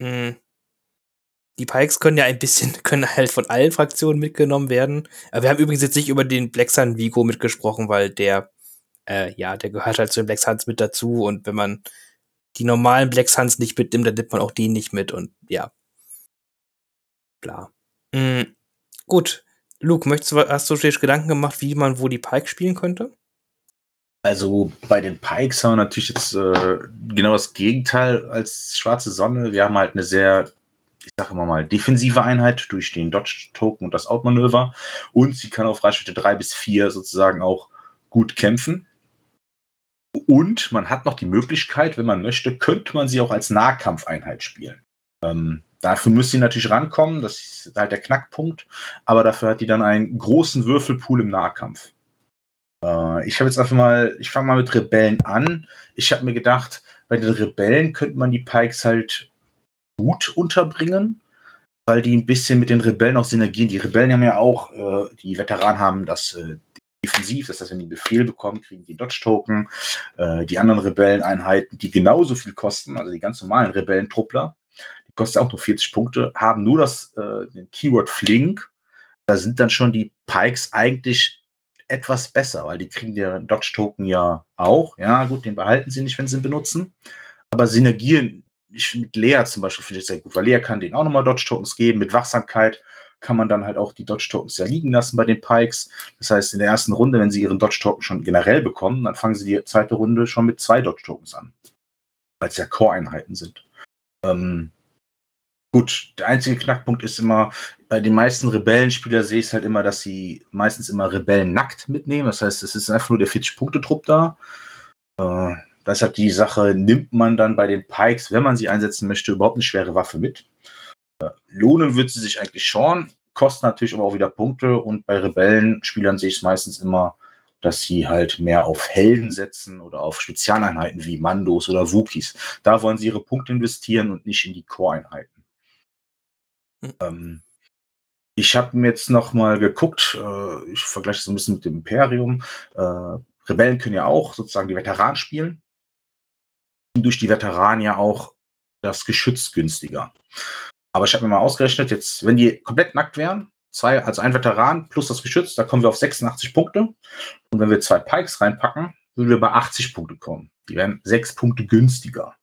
Hm. Die Pikes können ja ein bisschen, können halt von allen Fraktionen mitgenommen werden. Aber wir haben übrigens jetzt nicht über den Black Sun Vigo mitgesprochen, weil der, äh, ja, der gehört halt zu den Black Suns mit dazu und wenn man die normalen Black Suns nicht mitnimmt, dann nimmt man auch den nicht mit und ja. Klar. Mhm. Gut. Luke, möchtest du, hast du dir Gedanken gemacht, wie man wo die Pike spielen könnte? Also bei den Pikes haben wir natürlich jetzt äh, genau das Gegenteil als schwarze Sonne. Wir haben halt eine sehr, ich sage immer mal, defensive Einheit durch den Dodge-Token und das Outmanöver. Und sie kann auf Reichweite 3 bis 4 sozusagen auch gut kämpfen. Und man hat noch die Möglichkeit, wenn man möchte, könnte man sie auch als Nahkampfeinheit spielen. Ähm, dafür müsste sie natürlich rankommen, das ist halt der Knackpunkt. Aber dafür hat die dann einen großen Würfelpool im Nahkampf. Äh, ich habe jetzt einfach mal, ich fange mal mit Rebellen an. Ich habe mir gedacht, bei den Rebellen könnte man die Pikes halt gut unterbringen, weil die ein bisschen mit den Rebellen auch synergieren. Die Rebellen haben ja auch, äh, die Veteranen haben das äh, defensiv, das heißt, wenn die Befehl bekommen, kriegen die Dodge-Token. Äh, die anderen Rebelleneinheiten, die genauso viel kosten, also die ganz normalen Rebellentruppler, die kosten auch nur 40 Punkte, haben nur das äh, den Keyword Flink. Da sind dann schon die Pikes eigentlich etwas besser, weil die kriegen deren Dodge-Token ja auch. Ja, gut, den behalten sie nicht, wenn sie ihn benutzen. Aber synergieren, ich, mit Lea zum Beispiel finde ich sehr gut, weil Lea kann denen auch nochmal Dodge-Tokens geben. Mit Wachsamkeit kann man dann halt auch die Dodge-Tokens ja liegen lassen bei den Pikes. Das heißt, in der ersten Runde, wenn sie ihren Dodge-Token schon generell bekommen, dann fangen sie die zweite Runde schon mit zwei Dodge-Tokens an. Weil es ja Core-Einheiten sind. Ähm, Gut, der einzige Knackpunkt ist immer, bei den meisten Rebellenspieler sehe ich es halt immer, dass sie meistens immer Rebellen nackt mitnehmen. Das heißt, es ist einfach nur der 40-Punkte-Trupp da. Äh, deshalb die Sache, nimmt man dann bei den Pikes, wenn man sie einsetzen möchte, überhaupt eine schwere Waffe mit. Äh, lohnen wird sie sich eigentlich schon, kostet natürlich aber auch wieder Punkte und bei Rebellenspielern sehe ich es meistens immer, dass sie halt mehr auf Helden setzen oder auf Spezialeinheiten wie Mandos oder Wookies. Da wollen sie ihre Punkte investieren und nicht in die Core-Einheiten. Hm. Ähm, ich habe mir jetzt noch mal geguckt, äh, ich vergleiche es ein bisschen mit dem Imperium. Äh, Rebellen können ja auch sozusagen die Veteranen spielen. Durch die Veteranen ja auch das Geschütz günstiger. Aber ich habe mir mal ausgerechnet, jetzt, wenn die komplett nackt wären, zwei, also ein Veteran plus das Geschütz, da kommen wir auf 86 Punkte. Und wenn wir zwei Pikes reinpacken, würden wir bei 80 Punkte kommen. Die wären sechs Punkte günstiger.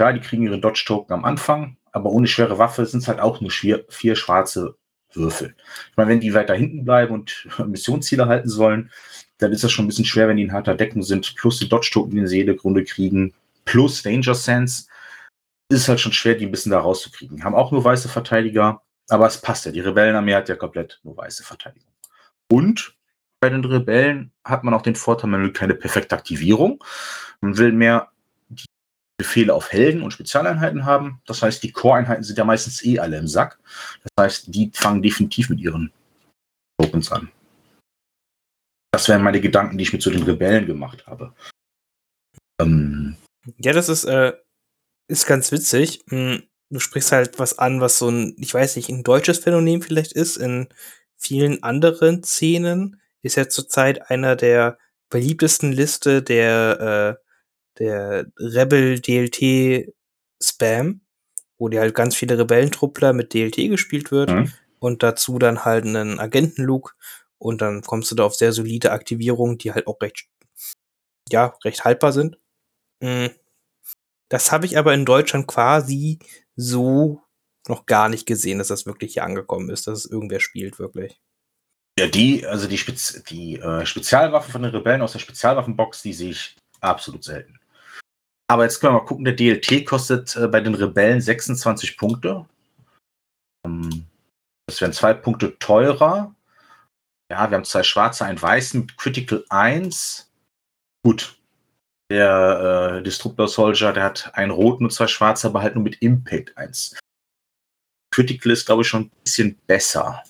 Ja, die kriegen ihre Dodge-Token am Anfang, aber ohne schwere Waffe sind es halt auch nur vier, vier schwarze Würfel. Ich meine, wenn die weiter hinten bleiben und Missionsziele halten sollen, dann ist das schon ein bisschen schwer, wenn die in harter Deckung sind, plus die Dodge-Token, die sie jede Grunde kriegen, plus Danger Sense, ist halt schon schwer, die ein bisschen da rauszukriegen. Haben auch nur weiße Verteidiger, aber es passt ja. Die Rebellenarmee hat ja komplett nur weiße Verteidigung. Und bei den Rebellen hat man auch den Vorteil, man will keine perfekte Aktivierung. Man will mehr Befehle auf Helden und Spezialeinheiten haben. Das heißt, die Core-Einheiten sind ja meistens eh alle im Sack. Das heißt, die fangen definitiv mit ihren Tokens an. Das wären meine Gedanken, die ich mir zu den Rebellen gemacht habe. Ähm, ja, das ist, äh, ist ganz witzig. Hm, du sprichst halt was an, was so ein, ich weiß nicht, ein deutsches Phänomen vielleicht ist. In vielen anderen Szenen ist ja zurzeit einer der beliebtesten Liste der, äh, der Rebel DLT Spam, wo die halt ganz viele Rebellentruppler mit DLT gespielt wird mhm. und dazu dann halt einen Agentenlook und dann kommst du da auf sehr solide Aktivierungen, die halt auch recht, ja, recht haltbar sind. Mhm. Das habe ich aber in Deutschland quasi so noch gar nicht gesehen, dass das wirklich hier angekommen ist, dass es irgendwer spielt, wirklich. Ja, die, also die, Spez die äh, Spezialwaffen von den Rebellen aus der Spezialwaffenbox, die sehe ich absolut selten. Aber jetzt können wir mal gucken, der DLT kostet äh, bei den Rebellen 26 Punkte. Ähm, das wären zwei Punkte teurer. Ja, wir haben zwei schwarze, einen weißen mit Critical 1. Gut, der äh, Disruptor Soldier, der hat einen roten und zwei schwarze, aber halt nur mit Impact 1. Critical ist, glaube ich, schon ein bisschen besser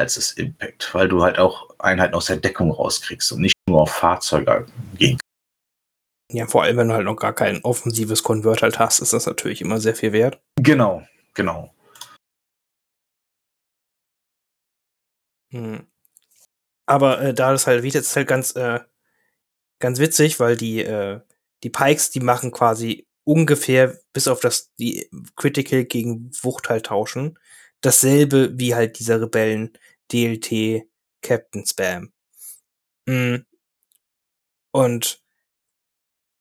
als das Impact, weil du halt auch Einheiten aus der Deckung rauskriegst und nicht nur auf Fahrzeuge gehen ja, vor allem, wenn du halt noch gar kein offensives Convert halt hast, ist das natürlich immer sehr viel wert. Genau, genau. Hm. Aber äh, da das halt, wie jetzt halt ganz äh, ganz witzig, weil die, äh, die Pikes, die machen quasi ungefähr, bis auf das, die Critical gegen Wucht halt tauschen, dasselbe wie halt dieser Rebellen DLT Captain Spam. Mhm. Und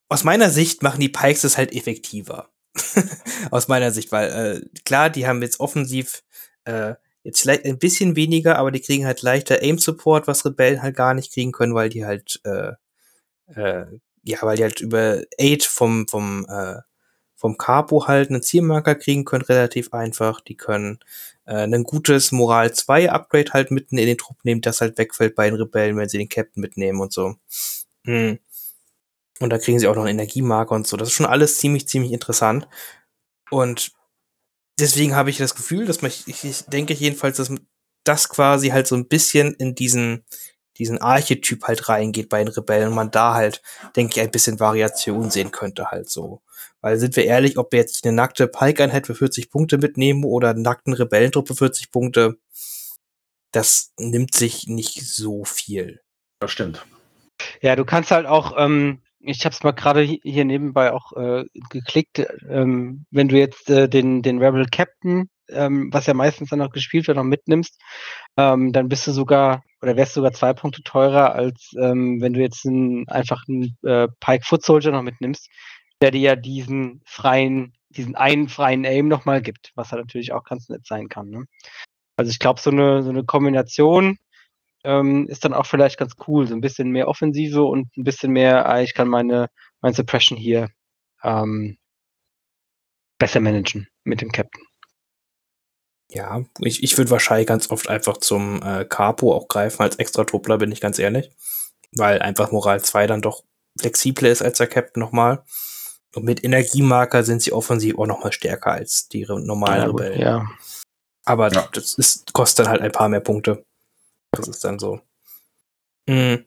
aus meiner Sicht machen die Pikes es halt effektiver. aus meiner Sicht, weil äh, klar, die haben jetzt offensiv äh, jetzt vielleicht ein bisschen weniger, aber die kriegen halt leichter Aim Support, was Rebellen halt gar nicht kriegen können, weil die halt äh, äh, ja, weil die halt über Aid vom, vom, äh, vom Capo halt einen Zielmarker kriegen können, relativ einfach. Die können äh, ein gutes Moral 2 Upgrade halt mitten in den Trupp nehmen, das halt wegfällt bei den Rebellen, wenn sie den Captain mitnehmen und so. Mhm. Und da kriegen sie auch noch einen Energiemarker und so. Das ist schon alles ziemlich, ziemlich interessant. Und deswegen habe ich das Gefühl, dass man, ich, ich denke jedenfalls, dass das quasi halt so ein bisschen in diesen, diesen Archetyp halt reingeht bei den Rebellen und man da halt, denke ich, ein bisschen Variation sehen könnte halt so. Weil sind wir ehrlich, ob wir jetzt eine nackte Pike-Einheit für 40 Punkte mitnehmen oder einen nackten Rebellentrupp für 40 Punkte, das nimmt sich nicht so viel. Das stimmt. Ja, du kannst halt auch, ähm, ich habe es mal gerade hier nebenbei auch äh, geklickt, ähm, wenn du jetzt äh, den, den Rebel Captain ähm, was ja meistens dann noch gespielt wird, noch mitnimmst, ähm, dann bist du sogar oder wärst sogar zwei Punkte teurer, als ähm, wenn du jetzt einen, einfach einen äh, Pike Foot Soldier noch mitnimmst, der dir ja diesen freien, diesen einen freien Aim nochmal gibt, was halt natürlich auch ganz nett sein kann. Ne? Also ich glaube, so eine, so eine Kombination ähm, ist dann auch vielleicht ganz cool. So ein bisschen mehr Offensive und ein bisschen mehr, ah, ich kann meine, mein Suppression hier ähm, besser managen mit dem Captain. Ja, ich, ich würde wahrscheinlich ganz oft einfach zum äh, Capo auch greifen als Extra-Truppler, bin ich ganz ehrlich. Weil einfach Moral 2 dann doch flexibler ist als der Captain nochmal. Und mit Energiemarker sind sie offensiv auch nochmal stärker als die normalen ja, Rebellen. Ja. Aber ja. das ist, kostet dann halt ein paar mehr Punkte. Das ist dann so. Mhm.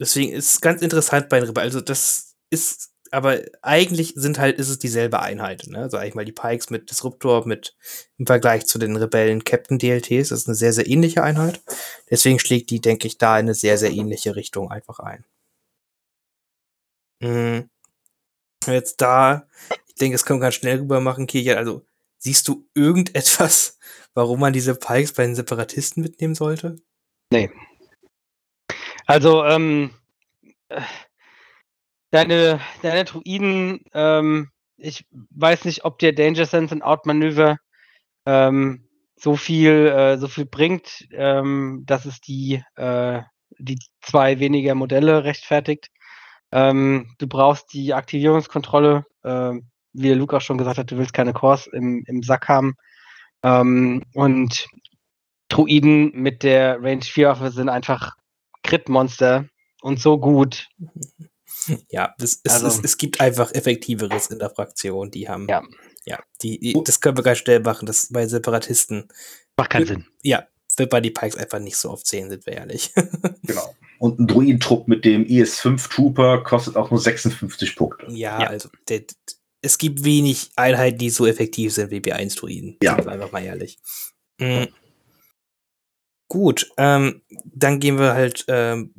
Deswegen ist es ganz interessant bei den Rebellen. Also, das ist aber eigentlich sind halt, ist es dieselbe Einheit, ne? Sag ich mal, die Pikes mit Disruptor, mit im Vergleich zu den Rebellen Captain DLTs, das ist eine sehr, sehr ähnliche Einheit. Deswegen schlägt die, denke ich, da in eine sehr, sehr ähnliche Richtung einfach ein. Mhm. Jetzt da, ich denke, das können wir ganz schnell rüber machen, Kirche. Also, siehst du irgendetwas, warum man diese Pikes bei den Separatisten mitnehmen sollte? Nee. Also, ähm, äh, deine, deine Druiden, ähm, ich weiß nicht, ob dir Danger Sense und Outmanöver ähm, so viel, äh, so viel bringt, ähm, dass es die, äh, die zwei weniger Modelle rechtfertigt. Ähm, du brauchst die Aktivierungskontrolle, äh, wie der auch schon gesagt hat, du willst keine Cores im, im Sack haben. Ähm, und Druiden mit der Range 4 Waffe sind einfach Crit-Monster und so gut. Ja, es, es, Also- es, es gibt einfach effektiveres in der Fraktion. Die haben, Ja. ja, die, die, das können wir ganz schnell machen. Das bei Separatisten, Macht keinen Sinn. ja, wird bei die Pikes einfach nicht so oft sehen, sind wir ehrlich. Genau. Und ein Druidentrupp mit dem IS-5 Trooper kostet auch nur 56 Punkte. ja, Ja. also der, es gibt wenig Einheiten, die so effektiv sind wie B1-Druiden. Ja. Einfach mal ehrlich. Mhm. Gut, ähm, dann gehen wir halt ähm,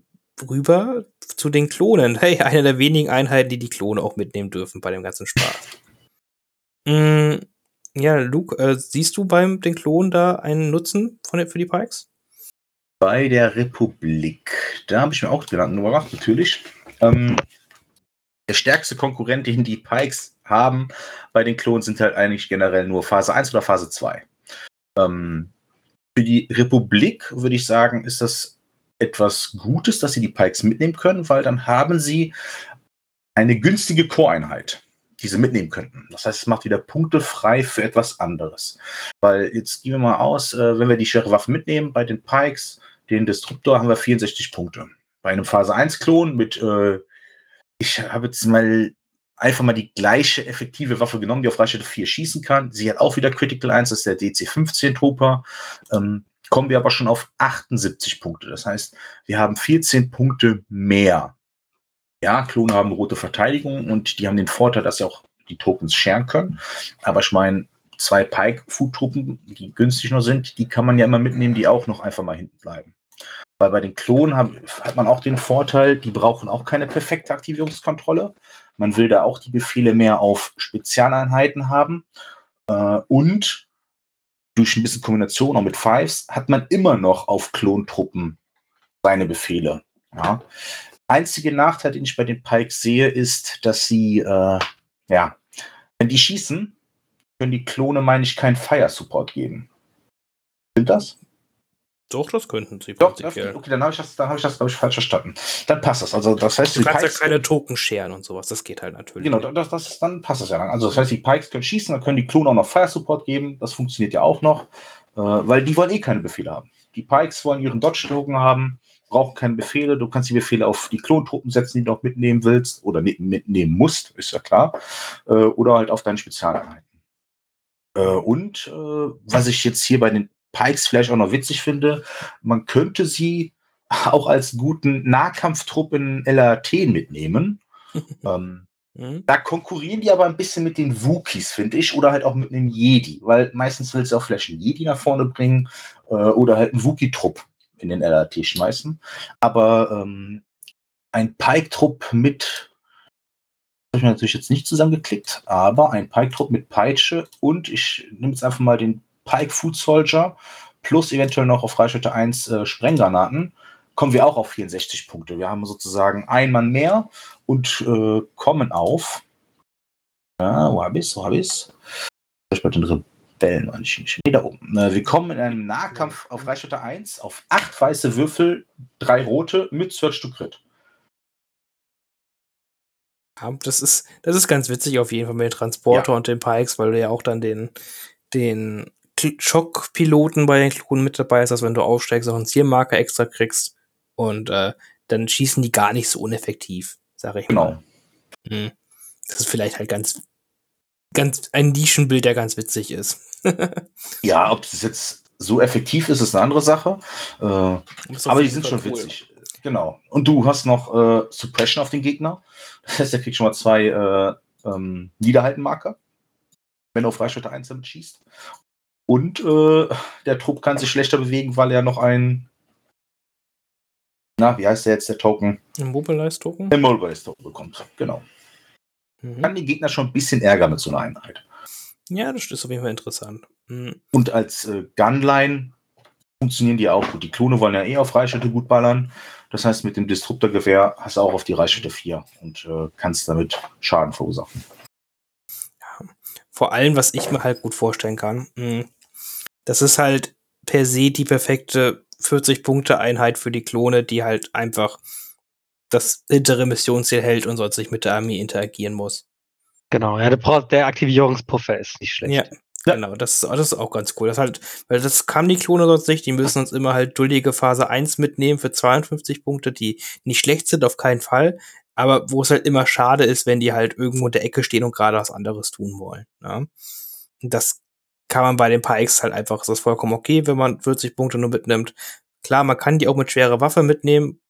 rüber zu den Klonen. Hey, eine der wenigen Einheiten, die die Klone auch mitnehmen dürfen bei dem ganzen Spaß. Mm, ja, Luke, äh, siehst du beim den Klonen da einen Nutzen von, für die Pikes? Bei der Republik, da habe ich mir auch Gedanken gemacht, natürlich. Ähm, der stärkste Konkurrent, den die Pikes haben bei den Klonen, sind halt eigentlich generell nur Phase 1 oder Phase 2. Ähm, für die Republik würde ich sagen, ist das etwas Gutes, dass sie die Pikes mitnehmen können, weil dann haben sie eine günstige Core-Einheit, die sie mitnehmen könnten. Das heißt, es macht wieder Punkte frei für etwas anderes. Weil jetzt gehen wir mal aus, äh, wenn wir die schwere Waffe mitnehmen, bei den Pikes, den Destruktor, haben wir 64 Punkte. Bei einem Phase 1-Klon mit, äh, ich habe jetzt mal einfach mal die gleiche effektive Waffe genommen, die auf Reichweite 4 schießen kann. Sie hat auch wieder Critical 1, das ist der DC-15 Trooper. Ähm, kommen wir aber schon auf 78 Punkte. Das heißt, wir haben 14 Punkte mehr. Ja, Klone haben rote Verteidigung und die haben den Vorteil, dass sie auch die Tokens scheren können. Aber ich meine, zwei Pike-Food-Truppen, die günstig noch sind, die kann man ja immer mitnehmen, die auch noch einfach mal hinten bleiben. Weil bei den Klonen hat man auch den Vorteil, die brauchen auch keine perfekte Aktivierungskontrolle. Man will da auch die Befehle mehr auf Spezialeinheiten haben. Äh, und durch ein bisschen Kombination auch mit Fives hat man immer noch auf Klontruppen seine Befehle. Ja. Einzige Nachteil, den ich bei den Pikes sehe, ist, dass sie, äh, ja, wenn die schießen, können die Klone, meine ich, keinen Fire Support geben. Stimmt das? Doch, das könnten sie Doch, prinzipiell. okay, dann habe ich das, dann habe ich das, glaube ich, falsch verstanden. Dann passt das. Also das heißt, Du die kannst ja Pikes, keine Token scheren und sowas. Das geht halt natürlich. genau, das, das, dann passt das ja dann. Also das heißt, die Pikes können schießen, dann können die Klone auch noch Fire Support geben. Das funktioniert ja auch noch, äh, weil die wollen eh keine Befehle haben. Die Pikes wollen ihren Dodge-Token haben, brauchen keine Befehle. Du kannst die Befehle auf die Klontruppen setzen, die du noch mitnehmen willst oder mit- mitnehmen musst, ist ja klar. Äh, oder halt auf deine Spezialeinheiten. Äh, und äh, was ich jetzt hier bei den Pikes vielleicht auch noch witzig finde, man könnte sie auch als guten Nahkampftrupp in LAT mitnehmen. ähm, Mhm. da konkurrieren die aber ein bisschen mit den Wookies, finde ich, oder halt auch mit einem Jedi, weil meistens willst du auch vielleicht einen Jedi nach vorne bringen äh, oder halt einen Wookie-Trupp in den LAT schmeißen. Aber ähm, ein Pike-Trupp mit, habe ich mir natürlich jetzt nicht zusammengeklickt, aber ein Pike-Trupp mit Peitsche und ich nehme jetzt einfach mal den Pike Food Soldier plus eventuell noch auf Reichweite 1 äh, Sprenggranaten, kommen wir auch auf 64 Punkte. Wir haben sozusagen ein Mann mehr und äh, kommen auf. Ja, wo hab ich's? Wo hab ich's? Ich bei den Rebellen, nicht. Nee, da oben. Äh, wir kommen in einem Nahkampf auf Reichweite 1 auf 8 weiße Würfel, 3 rote mit Search to Crit. Ja, das ist, das ist ganz witzig auf jeden Fall mit dem Transporter und den Pikes, weil du ja auch dann den, den Schockpiloten bei den Klonen mit dabei hast, dass wenn du aufsteigst, auch einen Zielmarker extra kriegst. Und äh, dann schießen die gar nicht so uneffektiv, sage ich Genau. mal. Mhm. Das ist vielleicht halt ganz, ganz ein Nischenbild, der ganz witzig ist. Ja, ob es jetzt so effektiv ist, ist eine andere Sache. Äh, Ist aber die sind schon cool. witzig. Genau. Und du hast noch äh, Suppression auf den Gegner. Das heißt, er kriegt schon mal zwei äh, ähm, Niederhaltenmarker, wenn er auf Reichweite 1 damit schießt. Und äh, der Trupp kann sich schlechter bewegen, weil er noch ein. Na, wie heißt der jetzt, der Token? Ein Mobilize-Token? Ein Mobilize Token bekommt. Genau. mhm. kann die Gegner schon ein bisschen ärgern mit so einer Einheit. Ja, das ist auf jeden Fall interessant. Mhm. Und als äh, Gunline funktionieren die auch gut. Die Klone wollen ja eh auf Reichweite gut ballern. Das heißt, mit dem Disruptorgewehr hast du auch auf die Reichweite 4 und äh, kannst damit Schaden verursachen. Ja. Vor allem, was ich mir halt gut vorstellen kann, mh, das ist halt per se die perfekte 40-Punkte-Einheit für die Klone, die halt einfach das hintere Missionsziel hält und sonst nicht mit der Armee interagieren muss. Genau, ja, der, der Aktivierungspuffer ist nicht schlecht. Ja, genau, das, das ist auch ganz cool. Das halt, weil das kann die Klone sonst nicht, die müssen uns immer halt duldige Phase 1 mitnehmen für 52 Punkte, die nicht schlecht sind, auf keinen Fall, aber wo es halt immer schade ist, wenn die halt irgendwo in der Ecke stehen und gerade was anderes tun wollen. Und das kann man bei den Pikes halt einfach, ist das vollkommen okay, wenn man 40 Punkte nur mitnimmt. Klar, man kann die auch mit schwerer Waffe mitnehmen,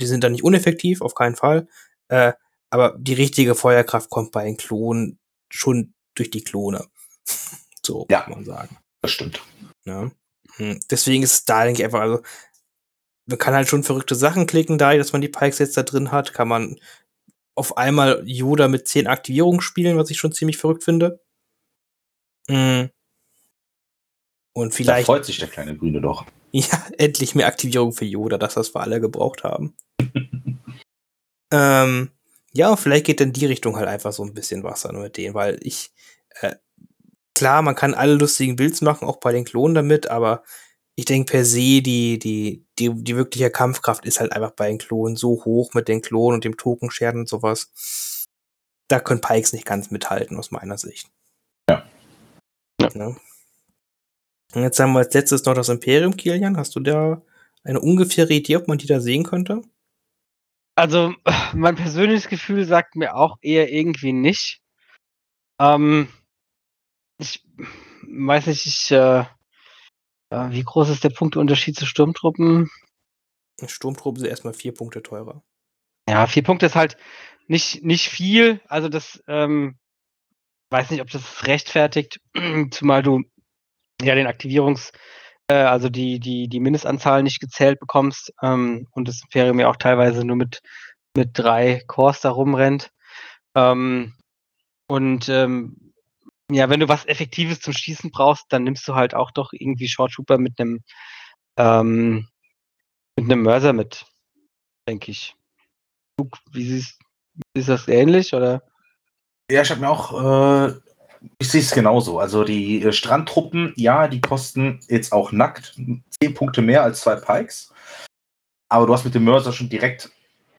die sind dann nicht uneffektiv, auf keinen Fall. Äh, aber die richtige Feuerkraft kommt bei den Klonen schon durch die Klone. so ja, kann man sagen. Das stimmt. Ja. Hm, deswegen ist es da, denke ich, einfach, also, man kann halt schon verrückte Sachen klicken, da, dass man die Pikes jetzt da drin hat, kann man auf einmal Yoda mit 10 Aktivierungen spielen, was ich schon ziemlich verrückt finde. Mhm. Und vielleicht. Da freut sich der kleine Grüne doch. Ja, endlich mehr Aktivierung für Yoda, dass das wir alle gebraucht haben. ähm, ja, vielleicht geht in die Richtung halt einfach so ein bisschen Wasser mit denen, weil ich, äh, klar, man kann alle lustigen Builds machen, auch bei den Klonen damit, aber ich denke per se, die, die, die, die wirkliche Kampfkraft ist halt einfach bei den Klonen so hoch mit den Klonen und dem Token-Share und sowas. Da können Pikes nicht ganz mithalten, aus meiner Sicht. Ja. ja. ja. Und jetzt haben wir als letztes noch das Imperium, Kilian. Hast du da eine ungefähre Idee, ob man die da sehen könnte? Also, mein persönliches Gefühl sagt mir auch eher irgendwie nicht. Ähm, ich weiß nicht, ich, äh wie groß ist der Punkteunterschied zu Sturmtruppen? Sturmtruppen sind erstmal vier Punkte teurer. Ja, vier Punkte ist halt nicht, nicht viel. Also das, ähm, weiß nicht, ob das rechtfertigt, zumal du ja den Aktivierungs- äh, also die, die, die Mindestanzahl nicht gezählt bekommst ähm, und das Imperium ja auch teilweise nur mit, mit drei Cores da rumrennt. Ähm, und ähm, ja, wenn du was Effektives zum Schießen brauchst, dann nimmst du halt auch doch irgendwie Short Trooper mit einem ähm, mit einem Mörser mit, denke ich. Wie siehst ist das ähnlich oder? Ja, ich habe mir auch äh, ich sehe es genauso. Also die äh, Strandtruppen, ja, die kosten jetzt auch nackt 10 Punkte mehr als zwei Pikes. Aber du hast mit dem Mörser schon direkt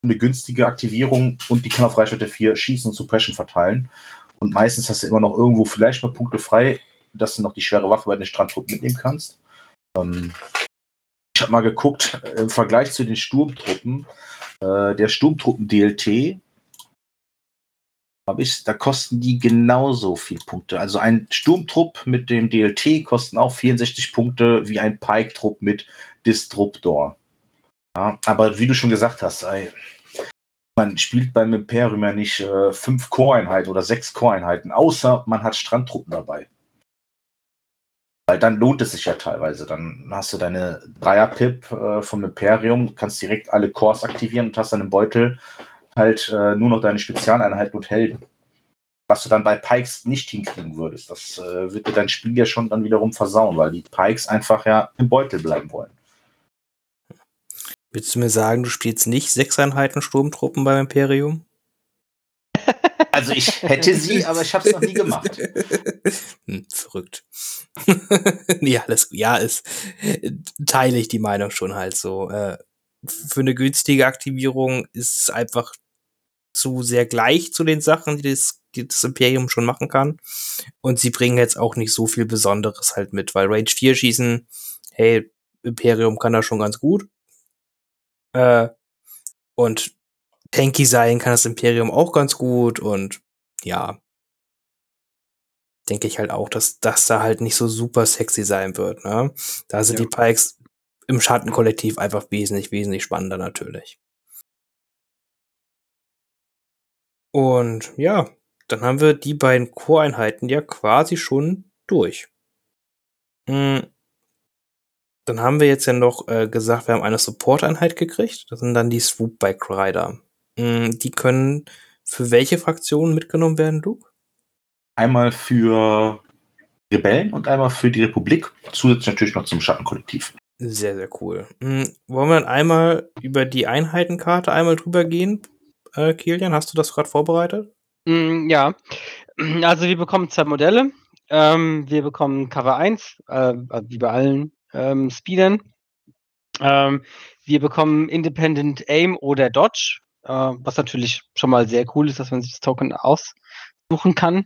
eine günstige Aktivierung und die kann auf Reichweite 4 schießen und Suppression verteilen. Und meistens hast du immer noch irgendwo vielleicht mal Punkte frei, dass du noch die schwere Waffe bei den Strandtruppen mitnehmen kannst. Ähm, ich habe mal geguckt, im Vergleich zu den Sturmtruppen, äh, der Sturmtruppen-DLT da kosten die genauso viel Punkte. Also ein Sturmtrupp mit dem DLT kosten auch 64 Punkte wie ein Pike-Trupp mit Disruptor. Ja, aber wie du schon gesagt hast, ey, man spielt beim Imperium ja nicht äh, fünf Core-Einheiten oder sechs Core-Einheiten, außer man hat Strandtruppen dabei. Weil dann lohnt es sich ja teilweise. Dann hast du deine Dreier-Pip äh, vom Imperium, kannst direkt alle Cores aktivieren und hast dann im Beutel halt äh, nur noch deine Spezialeinheiten und Helden. Was du dann bei Pikes nicht hinkriegen würdest. Das äh, wird dir dein Spiel ja schon dann wiederum versauen, weil die Pikes einfach ja im Beutel bleiben wollen. Willst du mir sagen, du spielst nicht sechs Einheiten Sturmtruppen beim Imperium? Also ich hätte sie, aber ich habe es noch nie gemacht. Hm, verrückt. ja, alles, ja, ist teile ich die Meinung schon halt so. Äh, für eine günstige Aktivierung ist es einfach zu sehr gleich zu den Sachen, die das, die das Imperium schon machen kann. Und sie bringen jetzt auch nicht so viel Besonderes halt mit, weil Range 4 schießen, hey, Imperium kann das schon ganz gut. Äh, und tanky sein kann das Imperium auch ganz gut und ja, denke ich halt auch, dass das da halt nicht so super sexy sein wird. Ne? Da sind ja. die Pikes im Schattenkollektiv einfach wesentlich, wesentlich spannender natürlich. Und ja, dann haben wir die beiden Core-Einheiten ja quasi schon durch. Hm. Dann haben wir jetzt ja noch äh, gesagt, wir haben eine Support-Einheit gekriegt. Das sind dann die Swoop-Bike Rider. Hm, die können für welche Fraktionen mitgenommen werden, Luke? Einmal für Rebellen und einmal für die Republik, zusätzlich natürlich noch zum Schattenkollektiv. Sehr, sehr cool. Hm, wollen wir dann einmal über die Einheitenkarte einmal drüber gehen? Äh, Kilian, hast du das gerade vorbereitet? Mm, ja, also wir bekommen zwei Modelle. Ähm, wir bekommen Cover 1, äh, wie bei allen ähm, Speedern. Ähm, wir bekommen Independent Aim oder Dodge, äh, was natürlich schon mal sehr cool ist, dass man sich das Token aussuchen kann.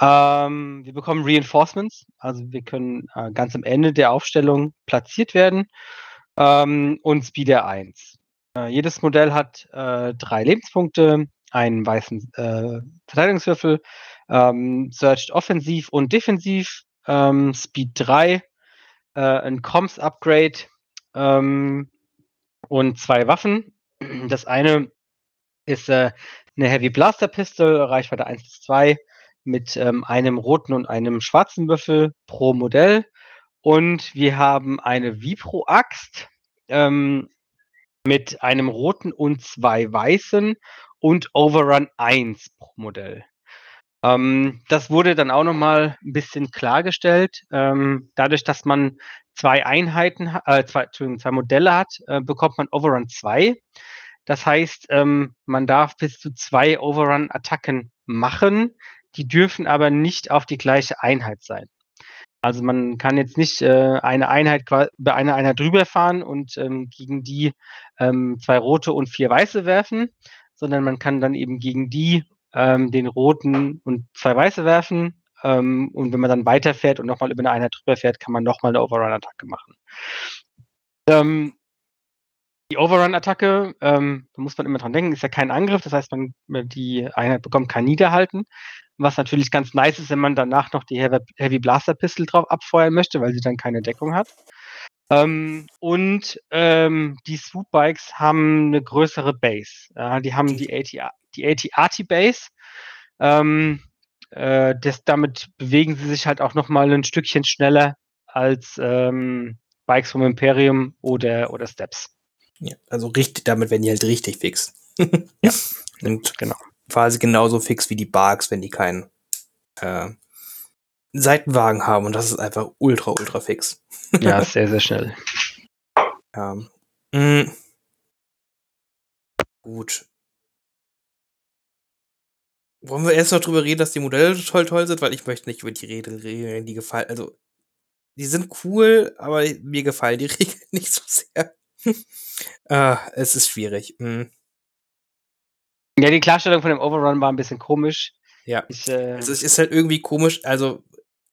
Ähm, wir bekommen Reinforcements, also wir können äh, ganz am Ende der Aufstellung platziert werden ähm, und Speeder 1. Äh, jedes Modell hat äh, drei Lebenspunkte, einen weißen äh, Verteidigungswürfel, ähm, Searched offensiv und defensiv, ähm, Speed 3, äh, ein Comms Upgrade ähm, und zwei Waffen. Das eine ist äh, eine Heavy Blaster Pistol, Reichweite 1 bis 2 mit ähm, einem roten und einem schwarzen Würfel pro Modell. Und wir haben eine Vipro-Axt ähm, mit einem roten und zwei weißen und Overrun 1 pro Modell. Ähm, das wurde dann auch nochmal ein bisschen klargestellt. Ähm, dadurch, dass man zwei Einheiten, äh, zwei, zwei Modelle hat, äh, bekommt man Overrun 2. Das heißt, ähm, man darf bis zu zwei Overrun-Attacken machen. Die dürfen aber nicht auf die gleiche Einheit sein. Also man kann jetzt nicht äh, eine Einheit bei einer Einheit drüber fahren und ähm, gegen die ähm, zwei rote und vier weiße werfen, sondern man kann dann eben gegen die ähm, den roten und zwei weiße werfen. Ähm, und wenn man dann weiterfährt und nochmal über eine Einheit drüber fährt, kann man nochmal eine Overrun-Attacke machen. Ähm, die Overrun-Attacke, ähm, da muss man immer dran denken, ist ja kein Angriff, das heißt, man, die Einheit bekommt kein Niederhalten, was natürlich ganz nice ist, wenn man danach noch die Heavy Blaster Pistol drauf abfeuern möchte, weil sie dann keine Deckung hat. Ähm, und ähm, die Swoop Bikes haben eine größere Base. Ja, die haben die AT, die AT Base. Ähm, äh, das, damit bewegen sie sich halt auch noch mal ein Stückchen schneller als ähm, Bikes vom Imperium oder, oder Steps. Ja, also richtig, damit werden die halt richtig fix. ja. Und genau. quasi genauso fix wie die Barks, wenn die keinen äh, Seitenwagen haben. Und das ist einfach ultra, ultra fix. ja, sehr, sehr schnell. Ja. Mhm. Gut. Wollen wir erst noch drüber reden, dass die Modelle toll, toll sind? Weil ich möchte nicht über die Regeln reden, die gefallen. Also, die sind cool, aber mir gefallen die Regeln nicht so sehr. ah, es ist schwierig. Hm. Ja, die Klarstellung von dem Overrun war ein bisschen komisch. Ja. Ich, äh, es ist, halt irgendwie komisch. Also,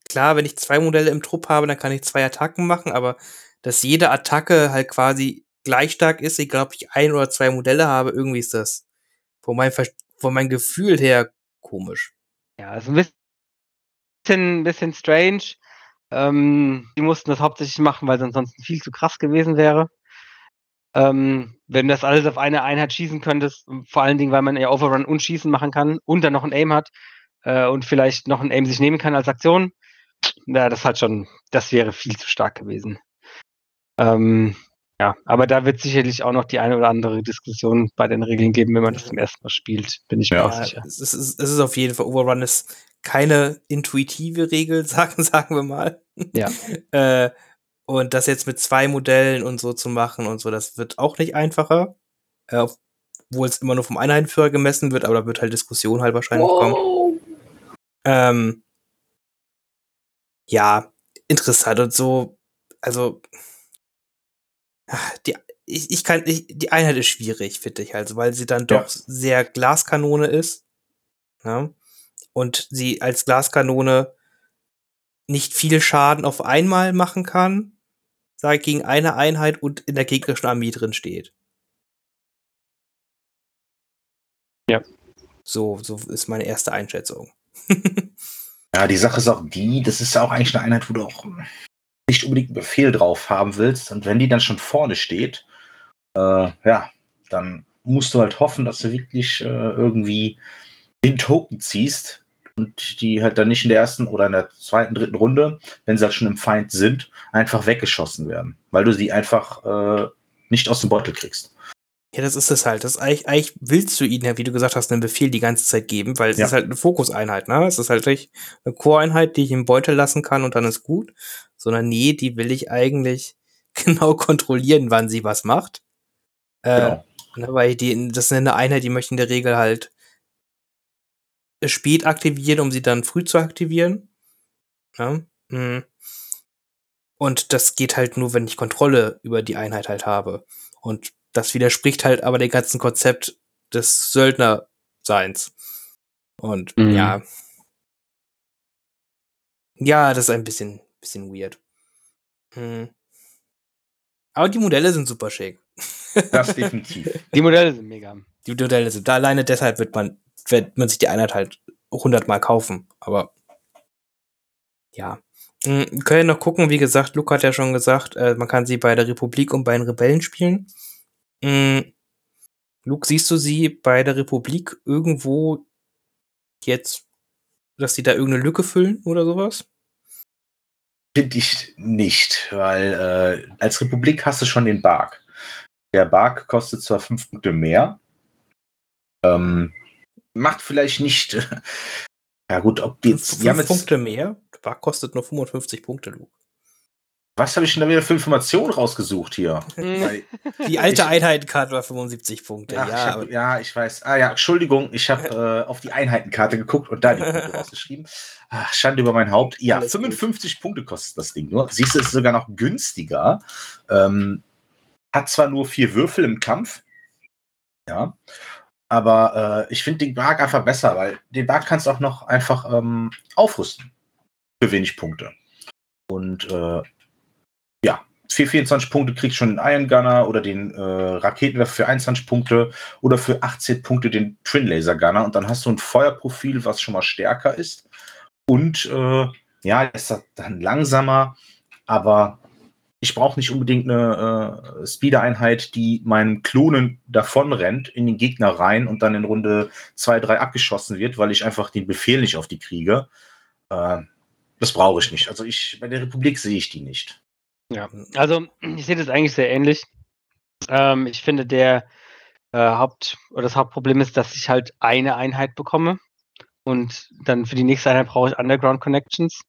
klar, wenn ich zwei Modelle im Trupp habe, dann kann ich zwei Attacken machen, aber dass jede Attacke halt quasi gleich stark ist, egal ob ich ein oder zwei Modelle habe, irgendwie ist das von meinem, von meinem Gefühl her komisch. Ja, also ein bisschen, bisschen strange. Ähm, die mussten das hauptsächlich machen, weil es ansonsten viel zu krass gewesen wäre. Ähm, wenn das alles auf eine Einheit schießen könntest, vor allen Dingen, weil man ja Overrun und Schießen machen kann und dann noch ein Aim hat äh, und vielleicht noch ein Aim sich nehmen kann als Aktion, ja, das hat schon, das wäre viel zu stark gewesen. Ähm, ja, aber da wird sicherlich auch noch die eine oder andere Diskussion bei den Regeln geben, wenn man das zum ersten Mal spielt, bin ich mir ja, auch sicher. Es ist, es ist auf jeden Fall, Overrun ist keine intuitive Regel, sagen, sagen wir mal. Ja. äh, und das jetzt mit zwei Modellen und so zu machen und so, das wird auch nicht einfacher. Äh, obwohl es immer nur vom Einheitenführer gemessen wird, aber da wird halt Diskussion halt wahrscheinlich wow. kommen. Ähm, ja, interessant und so, also die, ich, ich kann, ich, die Einheit ist schwierig, finde ich, also, weil sie dann doch ja. sehr Glaskanone ist. Ja? Ne? Und sie als Glaskanone nicht viel Schaden auf einmal machen kann, sage gegen eine Einheit und in der gegnerischen Armee drin steht. Ja. So, so ist meine erste Einschätzung. ja, die Sache ist auch die, das ist ja auch eigentlich eine Einheit, wo du auch nicht unbedingt einen Befehl drauf haben willst. Und wenn die dann schon vorne steht, äh, ja, dann musst du halt hoffen, dass du wirklich äh, irgendwie den Token ziehst, und die halt dann nicht in der ersten oder in der zweiten, dritten Runde, wenn sie halt schon im Feind sind, einfach weggeschossen werden, weil du sie einfach äh, nicht aus dem Beutel kriegst. Ja, das ist es halt. Das eigentlich, eigentlich willst du ihnen ja, wie du gesagt hast, einen Befehl die ganze Zeit geben, weil es Ja. ist halt eine Fokuseinheit, ne? Es ist halt nicht eine Core-Einheit, die ich im Beutel lassen kann und dann ist gut. Sondern nee, die will ich eigentlich genau kontrollieren, wann sie was macht. Äh, Genau. Ne, weil die, das ist eine Einheit, die möchte in der Regel halt spät aktivieren, um sie dann früh zu aktivieren. Ja? mm. Und das geht halt nur, wenn ich Kontrolle über die Einheit halt habe. Und das widerspricht halt aber dem ganzen Konzept des Söldnerseins. Und Mhm. ja. Ja, das ist ein bisschen, bisschen weird. Hm. Aber die Modelle sind super schick. Das definitiv. Die Modelle sind mega. Die Modelle sind da alleine deshalb wird man, wird man sich die Einheit halt 100 Mal kaufen. Aber ja. Hm, Wir können noch gucken, wie gesagt, Luke hat ja schon gesagt, äh, man kann sie bei der Republik und bei den Rebellen spielen. Hm, Luke, siehst du sie bei der Republik irgendwo jetzt, dass sie da irgendeine Lücke füllen oder sowas? Finde ich nicht, weil äh, als Republik hast du schon den Bark. Der Bark kostet zwar fünf Punkte mehr, ähm, macht vielleicht nicht. ja gut, ob die jetzt, Fünf Punkte mehr? War kostet nur 55 Punkte, Luke. Was habe ich denn da wieder für Informationen rausgesucht hier? Weil- Die alte Einheitenkarte war 75 Punkte, Ach, ja. ich hab, ja, ich weiß. Ah ja, Entschuldigung, ich habe äh, auf die Einheitenkarte geguckt und da die Punkte rausgeschrieben. Ach, Schande über mein Haupt. Ja, Alles gut. 55 Punkte kostet das Ding nur. Siehst du, es ist sogar noch günstiger. Ähm, hat zwar nur vier Würfel im Kampf. Ja. Aber äh, ich finde den Bark einfach besser, weil den Bark kannst du auch noch einfach ähm, aufrüsten. Für wenig Punkte. Und äh, ja, für 24 Punkte kriegst du schon den Iron Gunner oder den äh, Raketenwerfer für 21 Punkte oder für 18 Punkte den Twin Laser Gunner und dann hast du ein Feuerprofil, was schon mal stärker ist. Und äh, ja, ist dann langsamer, aber ich brauche nicht unbedingt eine äh, Speeder-Einheit, die meinem Klonen davonrennt, in den Gegner rein und dann in Runde 2, 3 abgeschossen wird, weil ich einfach den Befehl nicht auf die kriege. Äh, das brauche ich nicht. Also ich, bei der Republik sehe ich die nicht. Ja, also ich sehe das eigentlich sehr ähnlich. Ähm, ich finde, der äh, Haupt oder das Hauptproblem ist, dass ich halt eine Einheit bekomme und dann für die nächste Einheit brauche ich Underground Connections.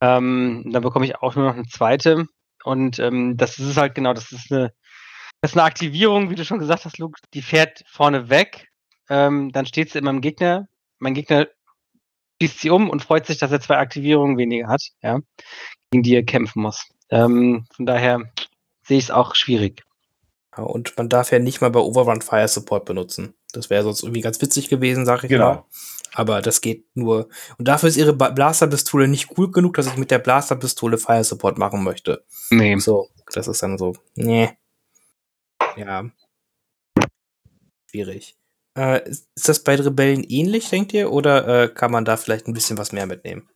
Ähm, dann bekomme ich auch nur noch eine zweite und ähm, das ist halt genau, das ist eine, das ist eine Aktivierung, wie du schon gesagt hast, Luke, die fährt vorne weg, ähm, dann steht sie in meinem Gegner, mein Gegner schießt sie um und freut sich, dass er zwei Aktivierungen weniger hat, ja, gegen die er kämpfen muss. Ähm, von daher sehe ich es auch schwierig. Ja, und man darf ja nicht mal bei Overrun Fire Support benutzen. Das wäre sonst irgendwie ganz witzig gewesen, sag ich Genau. mal. Aber das geht nur. Und dafür ist ihre Blasterpistole nicht cool genug, dass ich mit der Blasterpistole Fire Support machen möchte. Nee. So, das ist dann so. Nee. Ja. Schwierig. Äh, ist ist das bei Rebellen ähnlich, denkt ihr? Oder äh, kann man da vielleicht ein bisschen was mehr mitnehmen?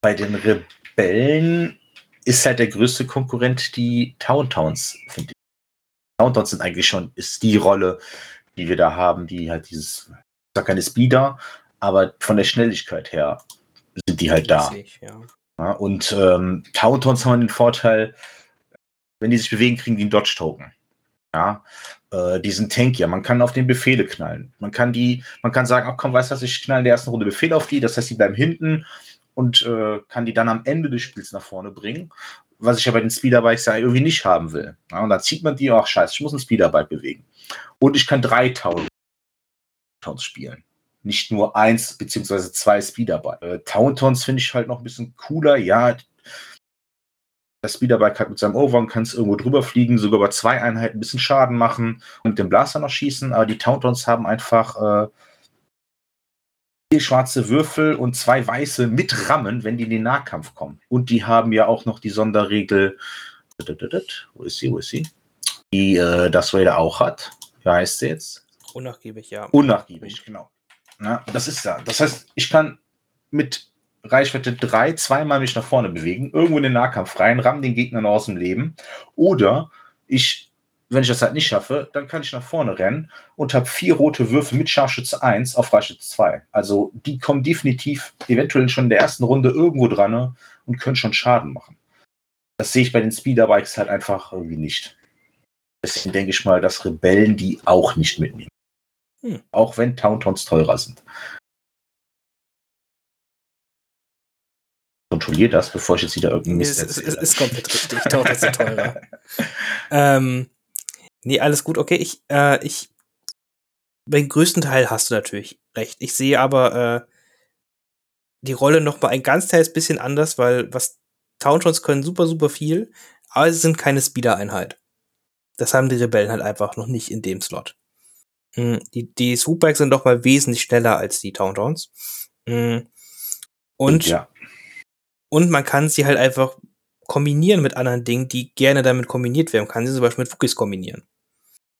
Bei den Rebellen ist halt der größte Konkurrent die Town Towns, finde ich. Town Towns sind eigentlich schon, ist die Rolle, die wir da haben, die halt dieses, ich sag keine Speeder, aber von der Schnelligkeit her sind die halt da. Ich, ja. Ja, und ähm, Town Towns haben den Vorteil, wenn die sich bewegen, kriegen die einen Dodge-Token. Ja, äh, die sind tankier. Man kann auf den Befehle knallen. Man kann die, man kann sagen, ach komm, weißt du was, ich knall in der ersten Runde Befehl auf die, das heißt, die bleiben hinten und äh, kann die dann am Ende des Spiels nach vorne bringen, was ich ja bei den Speederbikes ja irgendwie nicht haben will. Ja, und dann zieht man die, ach scheiße, ich muss ein Speederbike bewegen. Und ich kann drei Town Towns spielen. Nicht nur eins beziehungsweise zwei Speederbike. Äh, Towntons finde ich halt noch ein bisschen cooler. Ja, das Speederbike hat mit seinem Overrun kannst irgendwo drüber fliegen, sogar bei zwei Einheiten ein bisschen Schaden machen und den Blaster noch schießen. Aber die Towntons haben einfach äh, schwarze Würfel und zwei weiße mit Rammen, wenn die in den Nahkampf kommen. Und die haben ja auch noch die Sonderregel. Wo ist sie? Wo ist sie? Die äh, das Raider auch hat. Wie heißt sie jetzt? Unnachgiebig, ja. Unnachgiebig, genau. Ja, das ist da. Das heißt, ich kann mit Reichweite 3 zweimal mich nach vorne bewegen, irgendwo in den Nahkampf rein, ramm den Gegner noch aus dem Leben. Oder ich, wenn ich das halt nicht schaffe, dann kann ich nach vorne rennen und habe vier rote Würfel mit Scharfschütze 1 auf Reichweite 2. Also die kommen definitiv eventuell schon in der ersten Runde irgendwo dran ne, und können schon Schaden machen. Das sehe ich bei den Speederbikes halt einfach irgendwie nicht. Deswegen denke ich mal, dass Rebellen die auch nicht mitnehmen. Hm. Auch wenn Towntowns teurer sind. Kontrolliert das, bevor ich jetzt wieder irgendeinen Mist es, es, ist komplett richtig. Towntowns sind teurer. ähm, nee, alles gut. Okay, ich, äh, ich, beim größten Teil hast du natürlich recht. Ich sehe aber äh, die Rolle noch mal ein ganz kleines bisschen anders, weil was Towntowns können super, super viel, aber sie sind keine Speeder-Einheit. Das haben die Rebellen halt einfach noch nicht in dem Slot. Hm, die, die Swoopbikes sind doch mal wesentlich schneller als die Towntowns. Hm, und, ja. und man kann sie halt einfach kombinieren mit anderen Dingen, die gerne damit kombiniert werden. Man kann sie zum Beispiel mit Wookies kombinieren.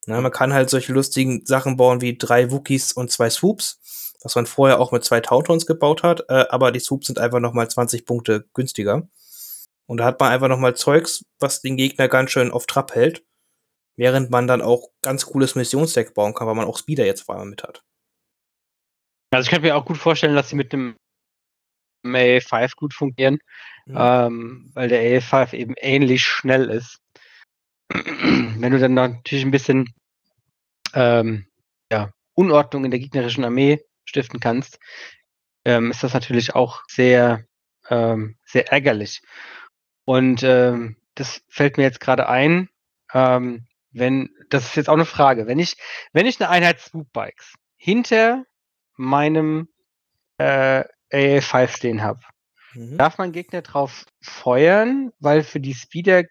Na, man kann halt solche lustigen Sachen bauen wie drei Wookies und zwei Swoops, was man vorher auch mit zwei Towntowns gebaut hat, äh, aber die Swoops sind einfach nochmal 20 Punkte günstiger. Und da hat man einfach nochmal Zeugs, was den Gegner ganz schön auf Trab hält während man dann auch ganz cooles Missionsdeck bauen kann, weil man auch Speeder jetzt vor allem mit hat. Also ich könnte mir auch gut vorstellen, dass sie mit dem AA5 gut fungieren, mhm. ähm, weil der AA5 eben ähnlich schnell ist. Wenn du dann natürlich ein bisschen ähm, ja, Unordnung in der gegnerischen Armee stiften kannst, ähm, ist das natürlich auch sehr, ähm, sehr ärgerlich. Und ähm, das fällt mir jetzt gerade ein. Ähm, wenn, das ist jetzt auch eine Frage, wenn ich, wenn ich eine Einheit Swoop-Bikes hinter meinem äh, AA5 stehen habe, mhm. darf mein Gegner drauf feuern, weil für die Speeder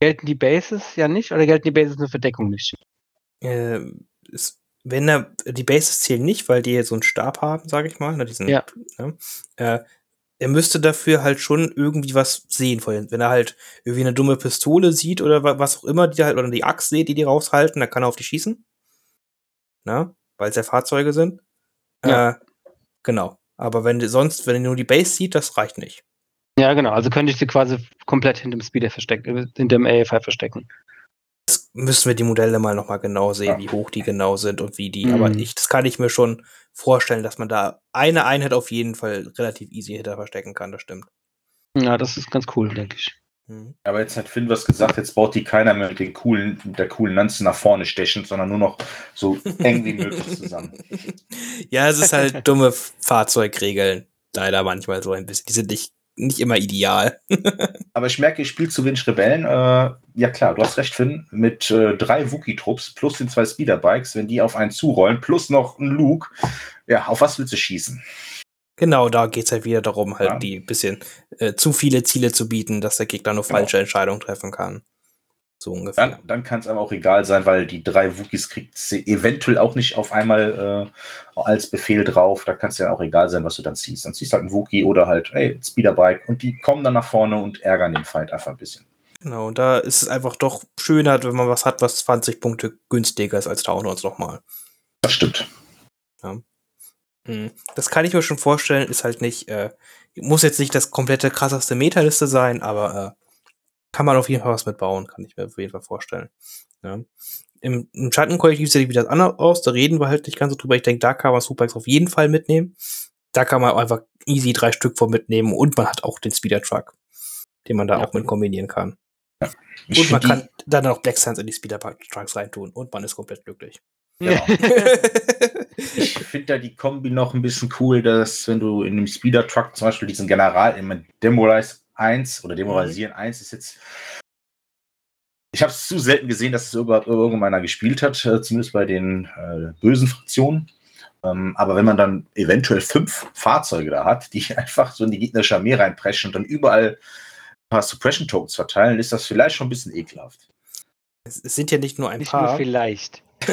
gelten die Bases ja nicht oder gelten die Bases nur für Deckung nicht? Äh, ist, wenn er, die Bases zählen nicht, weil die so einen Stab haben, sage ich mal, ne, diesen, ja. Ne, äh, er müsste dafür halt schon irgendwie was sehen vorhin. Wenn er halt irgendwie eine dumme Pistole sieht oder was auch immer, die halt, oder die Axt sieht, die die raushalten, dann kann er auf die schießen. Na, weil es ja Fahrzeuge sind. Ja. Äh, genau. Aber wenn sonst, wenn er nur die Base sieht, das reicht nicht. Ja, genau. Also könnte ich sie quasi komplett hinter dem Speeder verstecken, hinter dem AFI verstecken müssen wir die Modelle mal nochmal genau sehen, ja. wie hoch die genau sind und wie die. Mhm. Aber ich, das kann ich mir schon vorstellen, dass man da eine Einheit auf jeden Fall relativ easy hinter verstecken kann, das stimmt. Ja, das ist ganz cool, denke ich. Mhm. Aber jetzt hat Finn was gesagt, jetzt baut die keiner mehr mit den coolen, mit der coolen Lanze nach vorne stechen, sondern nur noch so eng wie möglich zusammen. ja, es ist halt dumme Fahrzeugregeln. Leider manchmal so ein bisschen. Die sind nicht nicht immer ideal. Aber ich merke, ich spiele zu wenig Rebellen. Äh, ja klar, du hast recht, Finn. Mit äh, drei Wookie-Trupps plus den zwei Speederbikes, wenn die auf einen zurollen, plus noch ein Luke, ja, auf was willst du schießen? Genau, da geht es halt wieder darum, halt ja. die bisschen äh, zu viele Ziele zu bieten, dass der Gegner nur genau. falsche Entscheidungen treffen kann. So ungefähr. Dann, dann kann es aber auch egal sein, weil die drei Wookies kriegt sie eventuell auch nicht auf einmal äh, als Befehl drauf. Da kann es ja auch egal sein, was du dann ziehst. Dann ziehst du halt einen Wookie oder halt, hey, Speederbike und die kommen dann nach vorne und ärgern den Feind einfach ein bisschen. Genau, und da ist es einfach doch schöner, wenn man was hat, was 20 Punkte günstiger ist als Townhouse nochmal. Das stimmt. Ja. Hm. Das kann ich mir schon vorstellen, ist halt nicht, äh, muss jetzt nicht das komplette krasseste Metaliste sein, aber äh, kann man auf jeden Fall was mitbauen, kann ich mir auf jeden Fall vorstellen. Ja. Im, im Schattenkollektiv sieht das anders aus, da reden wir halt nicht ganz so drüber. Ich denke, da kann man Superx auf jeden Fall mitnehmen. Da kann man einfach easy drei Stück von mitnehmen und man hat auch den Speeder Truck, den man da ja. auch mit kombinieren kann. Ja. Und man kann dann auch Black Sands in die Speeder Trucks reintun und man ist komplett glücklich. Genau. ich finde da die Kombi noch ein bisschen cool, dass wenn du in dem Speeder Truck zum Beispiel diesen General im Demolize 1 oder Demoralisieren mhm. 1 ist jetzt. Ich habe es zu selten gesehen, dass es überhaupt irgendeiner gespielt hat, äh, zumindest bei den äh, bösen Fraktionen. Ähm, aber wenn man dann eventuell fünf Fahrzeuge da hat, die einfach so in die gegnerische Armee reinpreschen und dann überall ein paar Suppression Tokens verteilen, ist das vielleicht schon ein bisschen ekelhaft. Es, es sind ja nicht nur ein nicht paar. Nur vielleicht.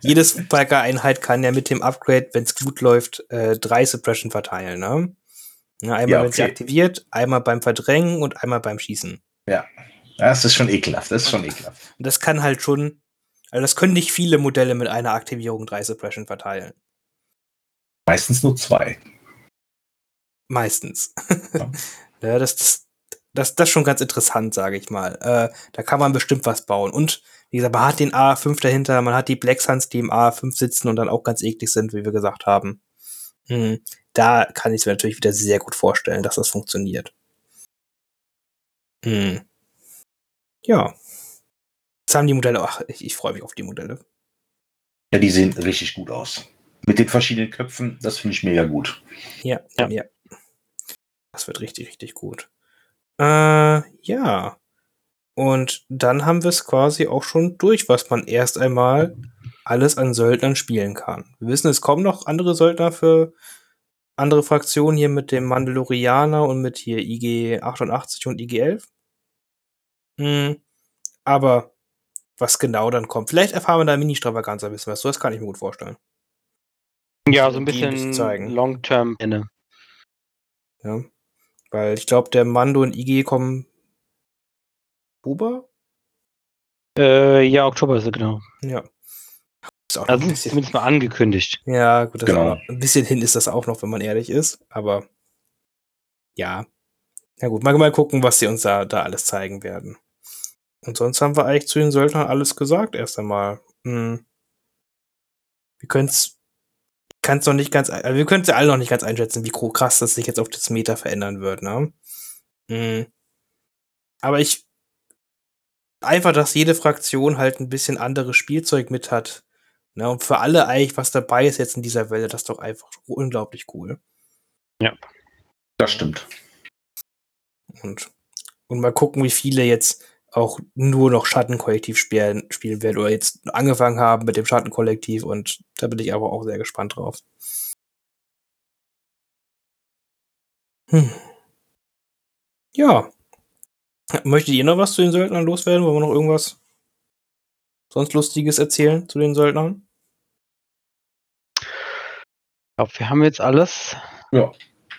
Jedes Biker-Einheit kann ja mit dem Upgrade, wenn es gut läuft, äh, drei Suppression verteilen. Ne? Ja, einmal, ja, okay. wenn sie aktiviert, einmal beim Verdrängen und einmal beim Schießen. Ja. Das ist schon ekelhaft. Das ist schon ekelhaft. Und das kann halt schon, also das können nicht viele Modelle mit einer Aktivierung drei Suppression verteilen. Meistens nur zwei. Meistens. Ja, ja das, das, das, das ist schon ganz interessant, sage ich mal. Äh, da kann man bestimmt was bauen. Und wie gesagt, man hat den A5 dahinter, man hat die Black Suns, die im A5 sitzen und dann auch ganz eklig sind, wie wir gesagt haben. Hm da kann ich es mir natürlich wieder sehr gut vorstellen, dass das funktioniert. Hm. Ja. Jetzt haben die Modelle, ach, ich, ich freue mich auf die Modelle. Ja, die sehen richtig gut aus. Mit den verschiedenen Köpfen, das finde ich mega gut. Ja, ja, ja. Das wird richtig, richtig gut. Äh, ja. Und dann haben wir es quasi auch schon durch, was man erst einmal alles an Söldnern spielen kann. Wir wissen, es kommen noch andere Söldner für andere Fraktionen hier mit dem Mandalorianer und mit hier IG 88 und IG 11. Hm, aber was genau dann kommt, vielleicht erfahren wir da Mini-Stravaganza ein bisschen was. Das kann ich mir gut vorstellen. Ja, so ein bisschen zeigen. Long-Term inne. Ja. Weil ich glaube, der Mando und IG kommen. Oktober? Äh, ja, Oktober ist es genau. Ja. Ist auch Also ein ist bisschen, zumindest mal angekündigt. ja, gut, das Genau. ein bisschen hin ist das auch noch, wenn man ehrlich ist. Aber ja. Na gut, mal, mal gucken, was sie uns da, da alles zeigen werden. Und sonst haben wir eigentlich zu den Söldnern alles gesagt, erst einmal. Hm. Wir können es. Kann es noch nicht ganz, also wir können es ja alle noch nicht ganz einschätzen, wie krass das sich jetzt auf das Meta verändern wird, ne? Hm. Aber ich, einfach, dass jede Fraktion halt ein bisschen anderes Spielzeug mit hat. Ne? Und für alle eigentlich, was dabei ist jetzt in dieser Welle, das ist doch einfach unglaublich cool. Das stimmt. Und, und mal gucken, wie viele jetzt auch nur noch Schattenkollektiv spielen, spielen werden oder jetzt angefangen haben mit dem Schattenkollektiv und da bin ich aber auch sehr gespannt drauf. Hm. Ja. Möchtet ihr noch was zu den Söldnern loswerden? Wollen wir noch irgendwas sonst Lustiges erzählen zu den Söldnern? Ich glaube, wir haben jetzt alles, Ja.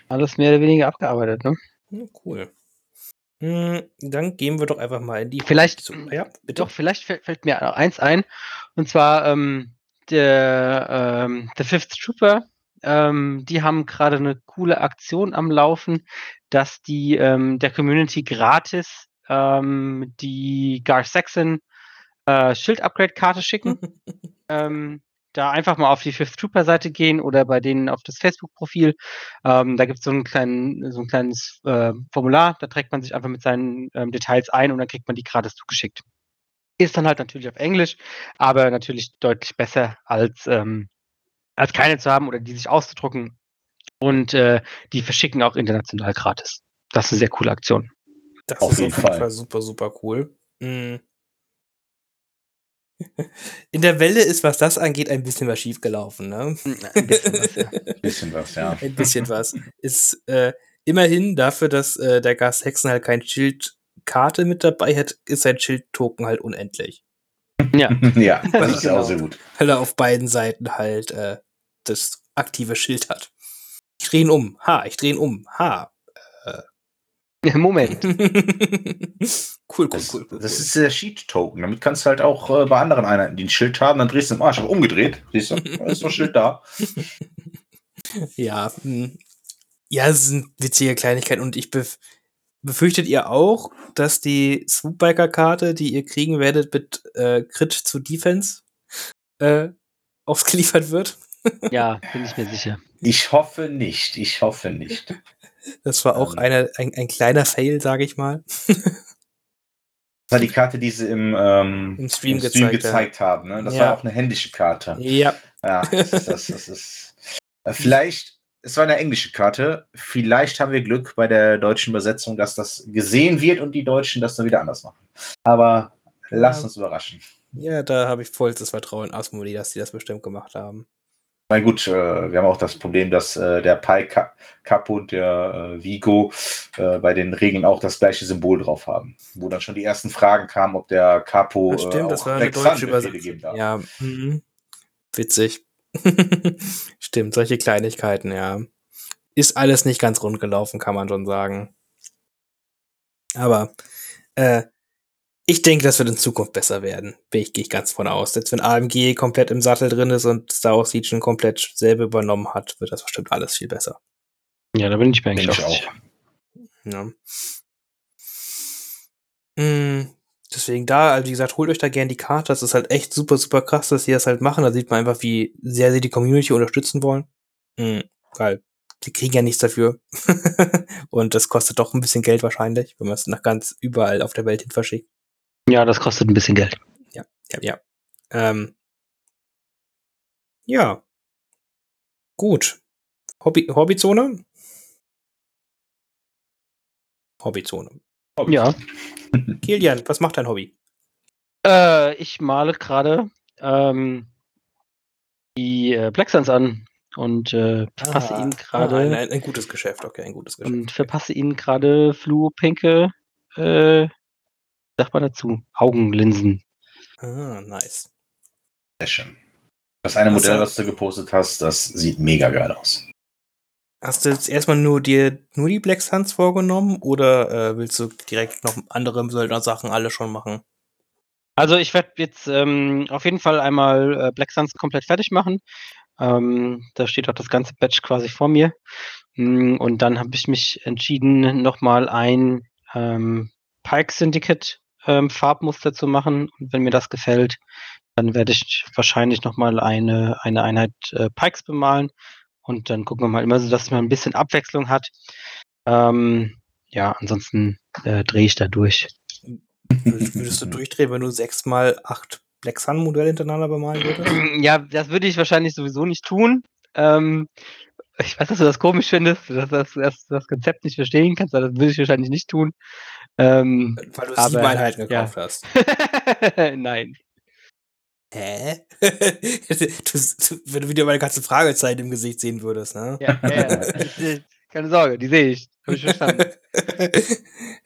alles mehr oder weniger abgearbeitet, ne? Hm, cool. Hm, dann gehen wir doch einfach mal in die Vielleicht- Zu- Ja, bitte. Doch, vielleicht fällt, fällt mir noch eins ein. Und zwar ähm, der ähm, The Fifth Trooper. Ähm, die haben gerade eine coole Aktion am Laufen, dass die ähm, der Community gratis ähm, die Gar Saxon äh, Schild-Upgrade-Karte schicken. ähm, da einfach mal auf die Fifth Trooper-Seite gehen oder bei denen auf das Facebook-Profil. Ähm, da gibt es so, einen kleinen- so ein kleines äh, Formular, da trägt man sich einfach mit seinen ähm, Details ein und dann kriegt man die gratis zugeschickt. Ist dann halt natürlich auf Englisch, aber natürlich deutlich besser als, ähm, als keine zu haben oder die sich auszudrucken. Und äh, die verschicken auch international gratis. Das ist eine sehr coole Aktion. Das Auf ist jeden auf jeden Fall. Fall super, super cool. Mm. In der Welle ist, was das angeht, ein bisschen was schiefgelaufen, ne? Ein bisschen was, ja. Bisschen was, ja. Ein bisschen was. Ist äh, immerhin dafür, dass äh, der Gas Hexen halt kein Schildkarte mit dabei hat, ist sein Schildtoken halt unendlich. ja. ja, das ist ja Genau. auch sehr gut. Weil er auf beiden Seiten halt äh, das aktive Schild hat. Ich drehe ihn um. Ha, ich drehe ihn um. Ha. Moment. cool, cool, Das, cool, cool. das cool. ist der Sheet-Token. Damit kannst du halt auch äh, bei anderen Einheiten, die ein Schild haben, dann drehst du im Arsch. Aber umgedreht, siehst du, da ist noch Schild da. Ja, hm. ja, es sind witzige Kleinigkeiten und ich bef befürchtet ihr auch, dass die Swoopbiker-Karte, die ihr kriegen werdet, mit äh, Crit zu Defense äh, ausgeliefert wird? ja, bin ich mir sicher. Ich hoffe nicht, ich hoffe nicht. Das war auch Ähm. eine, ein, ein kleiner Fail, sage ich mal. Das war die Karte, die sie im, ähm, Im Stream gezeigt, gezeigt haben. Ne? Das Ja. war auch eine händische Karte. Ja, Ja, das ist, das, das ist. Äh, vielleicht, es war eine englische Karte. Vielleicht haben wir Glück bei der deutschen Übersetzung, dass das gesehen wird und die Deutschen das dann wieder anders machen. Aber lass Ja. uns überraschen. ja, da habe ich vollstes Vertrauen in Asmodee, dass die das bestimmt gemacht haben. Na gut, äh, wir haben auch das Problem, dass äh, der Pi Capo und der äh, Vigo bei den Regeln auch das gleiche Symbol drauf haben. Wo dann schon die ersten Fragen kamen, ob der Capo Das stimmt, das war eine deutsche Übersetzung. geben darf. Ja, mhm. witzig. stimmt, solche Kleinigkeiten, ja. Ist alles nicht ganz rund gelaufen, kann man schon sagen. Aber äh, ich denke, das wird in Zukunft besser werden. Bin ich, gehe ich ganz von aus. Jetzt wenn AMG komplett im Sattel drin ist und Star Wars Legion komplett selber übernommen hat, wird das bestimmt alles viel besser. Ja, da bin ich mir eigentlich auch. Ja. Mm, deswegen da, also wie gesagt, holt euch da gern die Karte. Das ist halt echt super, super krass, dass sie das halt machen. Da sieht man einfach, wie sehr sie die Community unterstützen wollen. Mm, geil. Die kriegen ja nichts dafür. Und das kostet doch ein bisschen Geld wahrscheinlich, wenn man es nach ganz überall auf der Welt hin verschickt. Ja, das kostet ein bisschen Geld. Ja, ja. Ähm, ja. Gut. Hobby, Hobbyzone? Hobbyzone. Ja. Kilian, was macht dein Hobby? Äh, ich male gerade ähm, die äh, Black Suns an und äh, verpasse Ah, ihnen ah, ein, gerade ein, ein gutes Geschäft, okay, ein gutes Geschäft. und verpasse ihnen gerade fluopinke, äh, sagt man dazu, Augenlinsen. Ah, nice. Sehr schön. Das eine Also- Modell, was du gepostet hast, das sieht mega geil aus. Hast du jetzt erstmal nur dir nur die Black Suns vorgenommen oder äh, willst du direkt noch andere Söldner-Sachen alle schon machen? Also ich werde jetzt ähm, auf jeden Fall einmal äh, Black Suns komplett fertig machen. Ähm, da steht auch das ganze Batch quasi vor mir. Mm, Und dann habe ich mich entschieden, nochmal ein ähm, Pike Syndicate ähm, Farbmuster zu machen. Und wenn mir das gefällt, dann werde ich wahrscheinlich nochmal eine, eine Einheit äh, Pikes bemalen. Und dann gucken wir mal immer so, dass man ein bisschen Abwechslung hat. Ähm, ja, ansonsten äh, drehe ich da durch. Würdest, du durchdrehen, wenn du sechs mal acht Black Sun Modelle hintereinander bemalen würdest? Ja, das würde ich wahrscheinlich sowieso nicht tun. Ähm, ich weiß, dass du das komisch findest, dass du das, dass du das Konzept nicht verstehen kannst, aber das würde ich wahrscheinlich nicht tun. Ähm, Weil du Aber, sieben Einheiten ja. gekauft hast. Nein. Hä? du, du, wenn du wieder meine ganze Fragezeit im Gesicht sehen würdest, ne? Ja, ja, ja. Keine Sorge, die sehe ich. Habe ich verstanden.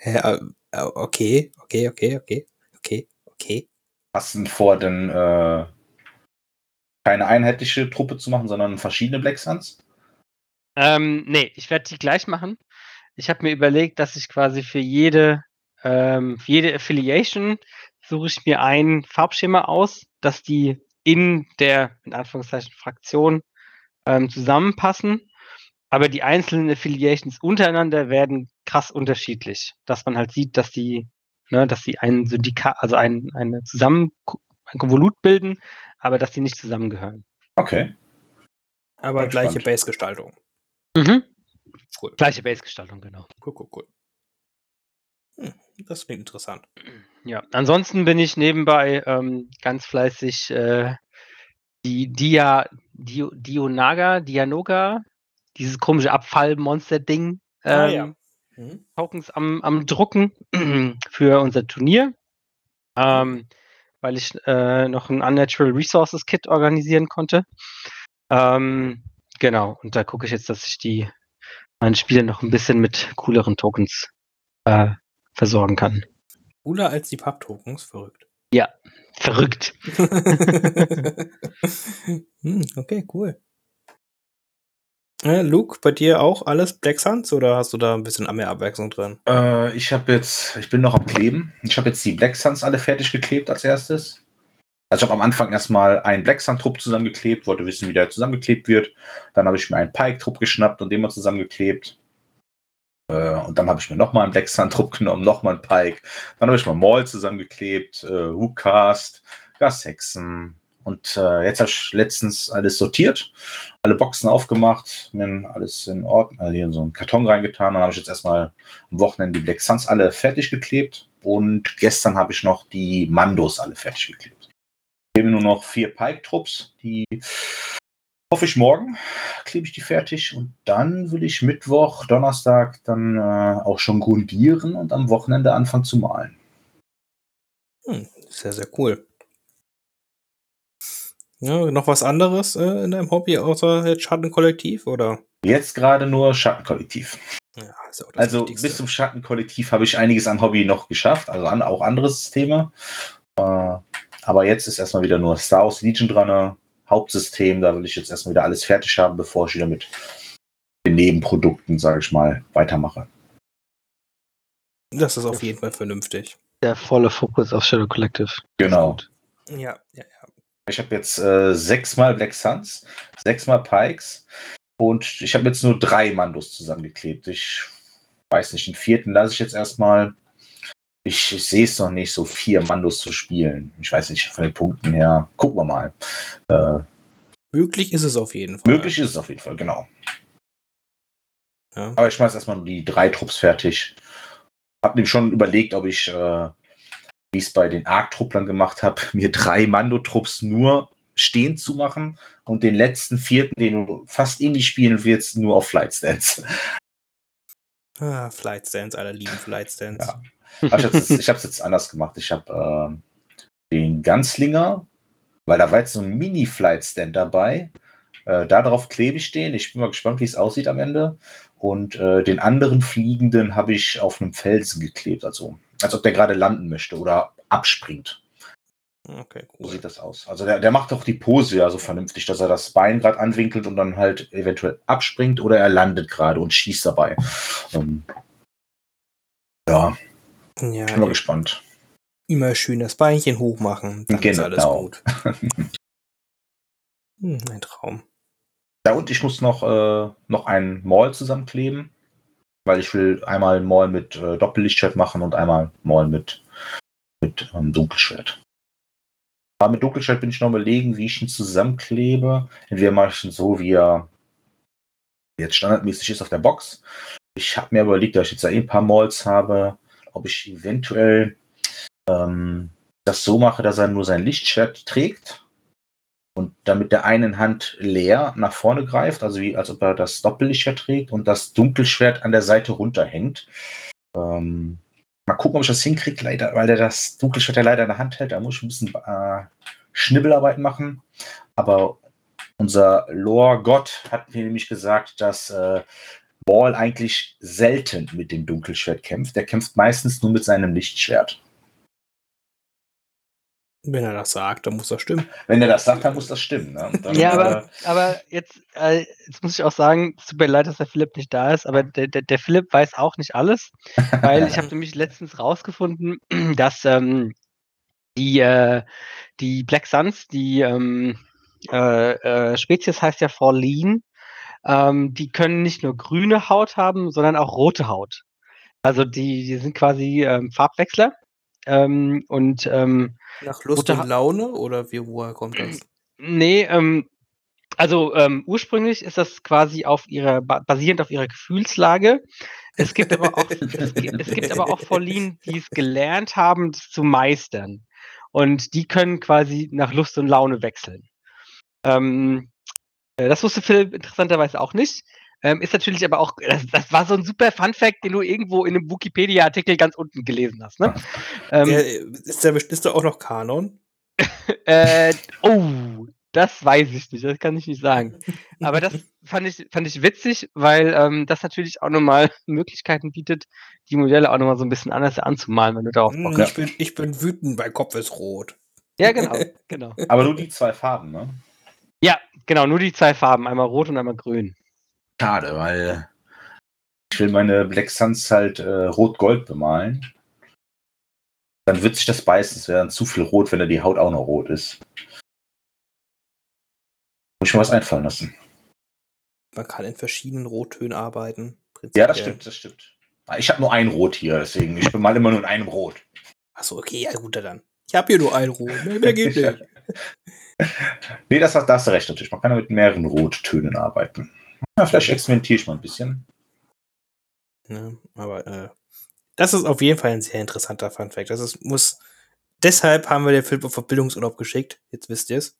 ja, äh, okay, okay, okay, okay, okay, okay. Hast du vor, denn äh, keine einheitliche Truppe zu machen, sondern verschiedene Black Suns? Ähm, nee, ich werde die gleich machen. Ich habe mir überlegt, dass ich quasi für jede, ähm, für jede Affiliation suche ich mir ein Farbschema aus, dass die in der, in Anführungszeichen, Fraktion ähm, zusammenpassen. Aber die einzelnen Affiliations untereinander werden krass unterschiedlich. Dass man halt sieht, dass die, ne, dass die ein Syndikat, also ein, eine zusammen, ein Konvolut bilden, aber dass die nicht zusammengehören. Okay. Aber gleiche. Base-Gestaltung. Mhm. Cool. Gleiche Base-Gestaltung, genau. Cool, cool, cool. Hm, das klingt interessant. Ja, ansonsten bin ich nebenbei ähm, ganz fleißig äh, die Dia, Dio, Dionaga, Dianoga, dieses komische Abfallmonster-Ding, ähm, Ah, ja. Mhm. Tokens am, am Drucken für unser Turnier, ähm, weil ich äh, noch ein Unnatural Resources Kit organisieren konnte. Ähm, genau, und da gucke ich jetzt, dass ich die meine Spieler noch ein bisschen mit cooleren Tokens äh, versorgen kann. Cooler als die Papp-Tokens, verrückt. Verrückt. hm, okay, cool. Äh, Luke, bei dir auch alles Black Suns oder hast du da ein bisschen mehr Abwechslung drin? Äh, ich habe jetzt, ich bin noch am Kleben. Ich habe jetzt die Black Suns alle fertig geklebt als erstes. Also ich habe am Anfang erstmal einen Black Sun Trupp zusammengeklebt, wollte wissen, wie der zusammengeklebt wird. Dann habe ich mir einen Pike Trupp geschnappt und den mal zusammengeklebt. Äh, und dann habe ich mir nochmal einen Black Sun Trupp genommen, nochmal einen Pike. Dann habe ich mal Maul zusammengeklebt, äh, Hookcast, Gas Hexen. Und äh, jetzt habe ich letztens alles sortiert, alle Boxen aufgemacht, mir alles in Ordnung, also hier in so einen Karton reingetan. Dann habe ich jetzt erstmal am Wochenende die Black Suns alle fertig geklebt. Und gestern habe ich noch die Mandos alle fertig geklebt. Ich habe nur noch vier Pike-Trupps, die hoffe ich morgen klebe ich die fertig und dann will ich Mittwoch, Donnerstag dann äh, auch schon grundieren und am Wochenende anfangen zu malen. Hm, sehr, sehr cool. Ja, noch was anderes äh, in deinem Hobby außer jetzt Schattenkollektiv oder? Jetzt gerade nur Schattenkollektiv. Ja, Also Wichtigste. bis zum Schattenkollektiv habe ich einiges an Hobby noch geschafft, also an, auch andere Systeme. Äh, aber jetzt ist erstmal wieder nur Star Wars Legion dran, ne? Hauptsystem, da will ich jetzt erstmal wieder alles fertig haben, bevor ich wieder mit den Nebenprodukten, sage ich mal, weitermache. Das ist auf jeden Fall vernünftig. Der volle Fokus auf Shadow Collective. Genau. Ja, ja, ja. Ich habe jetzt äh, sechsmal Black Suns, sechsmal Pikes und ich habe jetzt nur drei Mandos zusammengeklebt. Ich weiß nicht, den vierten lasse ich jetzt erstmal. Ich, ich sehe es noch nicht, so vier Mandos zu spielen. Ich weiß nicht, von den Punkten her. Gucken wir mal. Äh, Möglich ist es auf jeden Fall. möglich ist es auf jeden Fall, genau. Ja. Aber ich schmeiß erstmal nur die drei Trupps fertig. Hab mir schon überlegt, ob ich äh, wie ich es bei den Arc-Trupplern gemacht habe, mir drei Mando-Trupps nur stehend zu machen und den letzten vierten, den du fast ähnlich spielen willst, nur auf Flight Stance. Ah, Flight Stance, alle lieben Flight Stance. Ja. Ich habe es jetzt, anders gemacht. Ich habe äh, den Ganzlinger, weil da war jetzt so ein Mini-Flight-Stand dabei. Äh, darauf klebe ich den. Ich bin mal gespannt, wie es aussieht am Ende. Und äh, den anderen Fliegenden habe ich auf einem Felsen geklebt, also als ob der gerade landen möchte oder abspringt. Okay, cool. So sieht das aus. Also der, der macht doch die Pose ja so vernünftig, dass er das Bein gerade anwinkelt und dann halt eventuell abspringt oder er landet gerade und schießt dabei. Um, ja. Ja. Bin mal gespannt. Immer schön das Beinchen hochmachen. Dann genau. ist alles gut. hm, ein Traum. Ja, und ich muss noch, äh, noch einen Mall zusammenkleben, weil ich will einmal Mall mit äh, Doppellichtschwert machen und einmal Mall mit, mit ähm, Dunkelschwert. Aber mit Dunkelschwert bin ich noch überlegen, wie ich ihn zusammenklebe. Entweder mache ich ihn so, wie er jetzt standardmäßig ist auf der Box. Ich habe mir überlegt, da ich jetzt ja eh ein paar Malls habe, ob ich eventuell ähm, das so mache, dass er nur sein Lichtschwert trägt und damit der einen Hand leer nach vorne greift, also wie als ob er das Doppellichtschwert trägt und das Dunkelschwert an der Seite runterhängt. Ähm, mal gucken, ob ich das hinkriege, leider, weil der das Dunkelschwert ja leider in der Hand hält. Da muss ich ein bisschen äh, Schnibbelarbeit machen. Aber unser Lore-Gott hat mir nämlich gesagt, dass äh, Ball eigentlich selten mit dem Dunkelschwert kämpft. Der kämpft meistens nur mit seinem Lichtschwert. Wenn er das sagt, dann muss das stimmen. Wenn er das sagt, dann muss das stimmen. Ne? Dann, ja, aber, äh, aber jetzt, äh, jetzt muss ich auch sagen, es tut mir leid, dass der Philipp nicht da ist, aber der, der, der Philipp weiß auch nicht alles, weil ich habe nämlich letztens rausgefunden, dass ähm, die, äh, die Black Suns, die ähm, äh, äh, Spezies heißt ja Forlean, ähm, die können nicht nur grüne Haut haben, sondern auch rote Haut. Also die, die sind quasi ähm, Farbwechsler. Ähm, und ähm, nach Lust und Laune oder wie, woher kommt das? Nee, ähm, also ähm, ursprünglich ist das quasi auf ihrer, basierend auf ihrer Gefühlslage. Es gibt aber auch, es, gibt, es gibt aber auch Verliehen, die es gelernt haben, das zu meistern. Und die können quasi nach Lust und Laune wechseln. Ähm, äh, das wusste Phil interessanterweise auch nicht. Ähm, ist natürlich aber auch, das, das, war so ein super Fun-Fact, den du irgendwo in einem Wikipedia-Artikel ganz unten gelesen hast. Ne? Ähm, der, ist, der, ist der auch noch Kanon? äh, oh, das weiß ich nicht, das kann ich nicht sagen. Aber das fand ich, fand ich witzig, weil ähm, das natürlich auch nochmal Möglichkeiten bietet, die Modelle auch nochmal so ein bisschen anders anzumalen, wenn du darauf Bock hm, hast. Ich bin, ich bin wütend, mein Kopf ist rot. Ja, genau, genau. Aber nur die zwei Farben, ne? Ja, genau, nur die zwei Farben, einmal rot und einmal grün. Schade, weil ich will meine Black Suns halt äh, rot-gold bemalen. Dann wird sich das beißen. Es wäre dann zu viel rot, wenn da die Haut auch noch rot ist. Muss ich mir was einfallen lassen. Man kann in verschiedenen Rottönen arbeiten. Ja, das stimmt, das stimmt. Ich habe nur ein Rot hier, deswegen. Ich bemale immer nur in einem Rot. Achso, okay, ja gut, dann. Ich habe hier nur ein Rot. Mehr, mehr geht nicht. nee, das, das hast du recht natürlich. Man kann mit mehreren Rottönen arbeiten. Ja, vielleicht experimentiere ich mal ein bisschen. Ja, aber äh, das ist auf jeden Fall ein sehr interessanter Funfact. Das ist, muss. Deshalb haben wir den Film auf Bildungsurlaub geschickt. Jetzt wisst ihr es.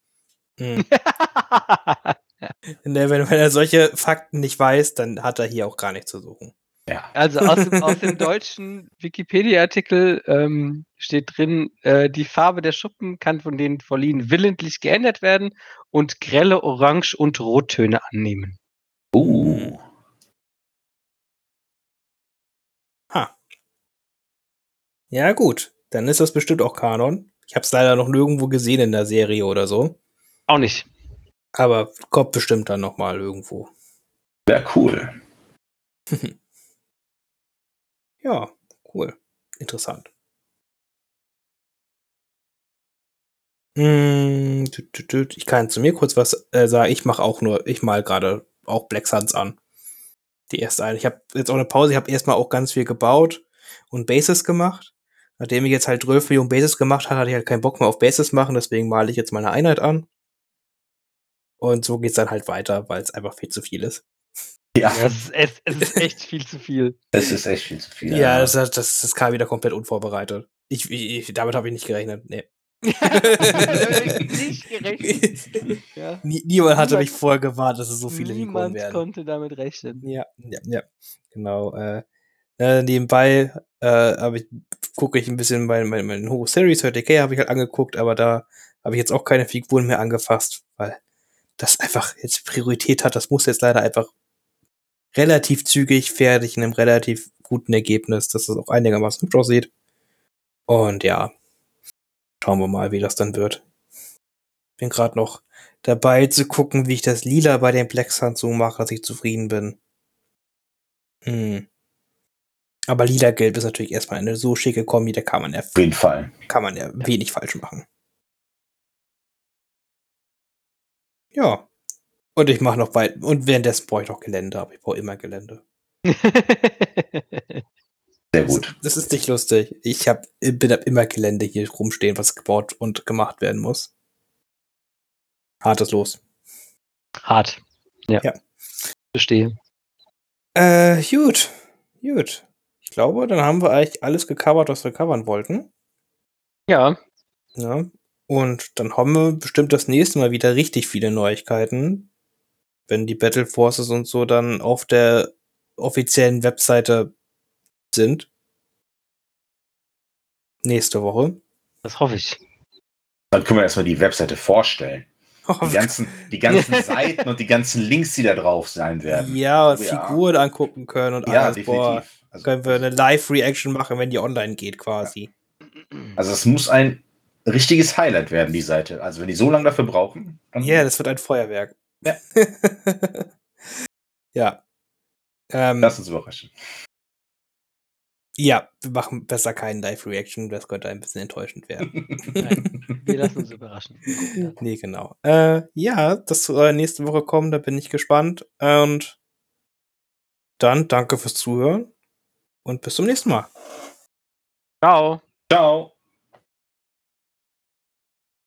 Hm. wenn, wenn er solche Fakten nicht weiß, dann hat er hier auch gar nichts zu suchen. Ja. Also aus dem, aus dem deutschen Wikipedia-Artikel ähm, steht drin, äh, die Farbe der Schuppen kann von den Verliehen willentlich geändert werden und grelle Orange- und Rottöne annehmen. Uh. Ha. Ja, gut. Dann ist das bestimmt auch Kanon. Ich habe es leider noch nirgendwo gesehen in der Serie oder so. Auch nicht. Aber kommt bestimmt dann noch mal irgendwo. Sehr cool. ja, cool. Interessant. Hm, ich kann zu mir kurz was äh, sagen. Ich mache auch nur, ich mal gerade auch Black Suns an. Die erste eine. Ich habe jetzt auch eine Pause, ich habe erstmal auch ganz viel gebaut und Bases gemacht. Nachdem ich jetzt halt 12 Millionen Bases gemacht habe, hatte ich halt keinen Bock mehr auf Bases machen, deswegen male ich jetzt meine Einheit an. Und so geht's dann halt weiter, weil es einfach viel zu viel ist. Ja, es, es, es, ist echt viel zu viel. Es ist echt viel zu viel. Ja, ja. Das, das, das kam wieder komplett unvorbereitet. Ich, ich, damit habe ich nicht gerechnet. Nee. nicht gerechnet. Ja. Nie, niemand hatte Niemand- mich vorher gewarnt, dass es so viele Figuren Niemand werden. konnte damit rechnen. Ja, ja, ja. Genau. Äh, äh, nebenbei äh, habe ich gucke ich ein bisschen mein, mein, mein Ho Series 30k habe ich halt angeguckt, aber da habe ich jetzt auch keine Figuren mehr angefasst, weil das einfach jetzt Priorität hat. Das muss jetzt leider einfach relativ zügig fertig in einem relativ guten Ergebnis, dass es auch einigermaßen hübsch aussieht. Und ja, schauen wir mal, wie das dann wird. Bin gerade noch dabei zu gucken, wie ich das Lila bei den Black Suns so mache, dass ich zufrieden bin. Hm. Aber lila-gelb ist natürlich erstmal eine so schicke Kombi, da kann man ja, Auf jeden Fall. kann man ja wenig falsch machen. Ja. Und ich mache noch weit. Und währenddessen brauche ich noch Gelände, aber ich brauche immer Gelände. Sehr gut. Das ist nicht lustig. Ich hab, bin hab immer Gelände hier rumstehen, was gebaut und gemacht werden muss. Hartes Los. Hart. Ja. Ja. Verstehe. Äh, gut. Gut. Ich glaube, dann haben wir eigentlich alles gecovert, was wir covern wollten. Ja. Ja. Und dann haben wir bestimmt das nächste Mal wieder richtig viele Neuigkeiten, wenn die Battle Forces und so dann auf der offiziellen Webseite sind. Nächste Woche. Das hoffe ich. Dann können wir erstmal die Webseite vorstellen. Die ganzen, die ganzen Seiten und die ganzen Links, die da drauf sein werden. ja, und Ja. Figuren angucken können und Ja, alles. Boah, definitiv. Also, können wir eine Live-Reaction machen, wenn die online geht, quasi. also es muss ein richtiges Highlight werden, die Seite. Also wenn die so lange dafür brauchen, dann Ja, das wird ein Feuerwerk. Ja. ja. Ähm, lass uns überraschen. ja, wir machen besser keinen Live-Reaction, das könnte ein bisschen enttäuschend werden. Wir lassen uns überraschen. Nee, genau. Äh, ja, das soll nächste Woche kommen, da bin ich gespannt. Und dann danke fürs Zuhören und bis zum nächsten Mal. Ciao. Ciao.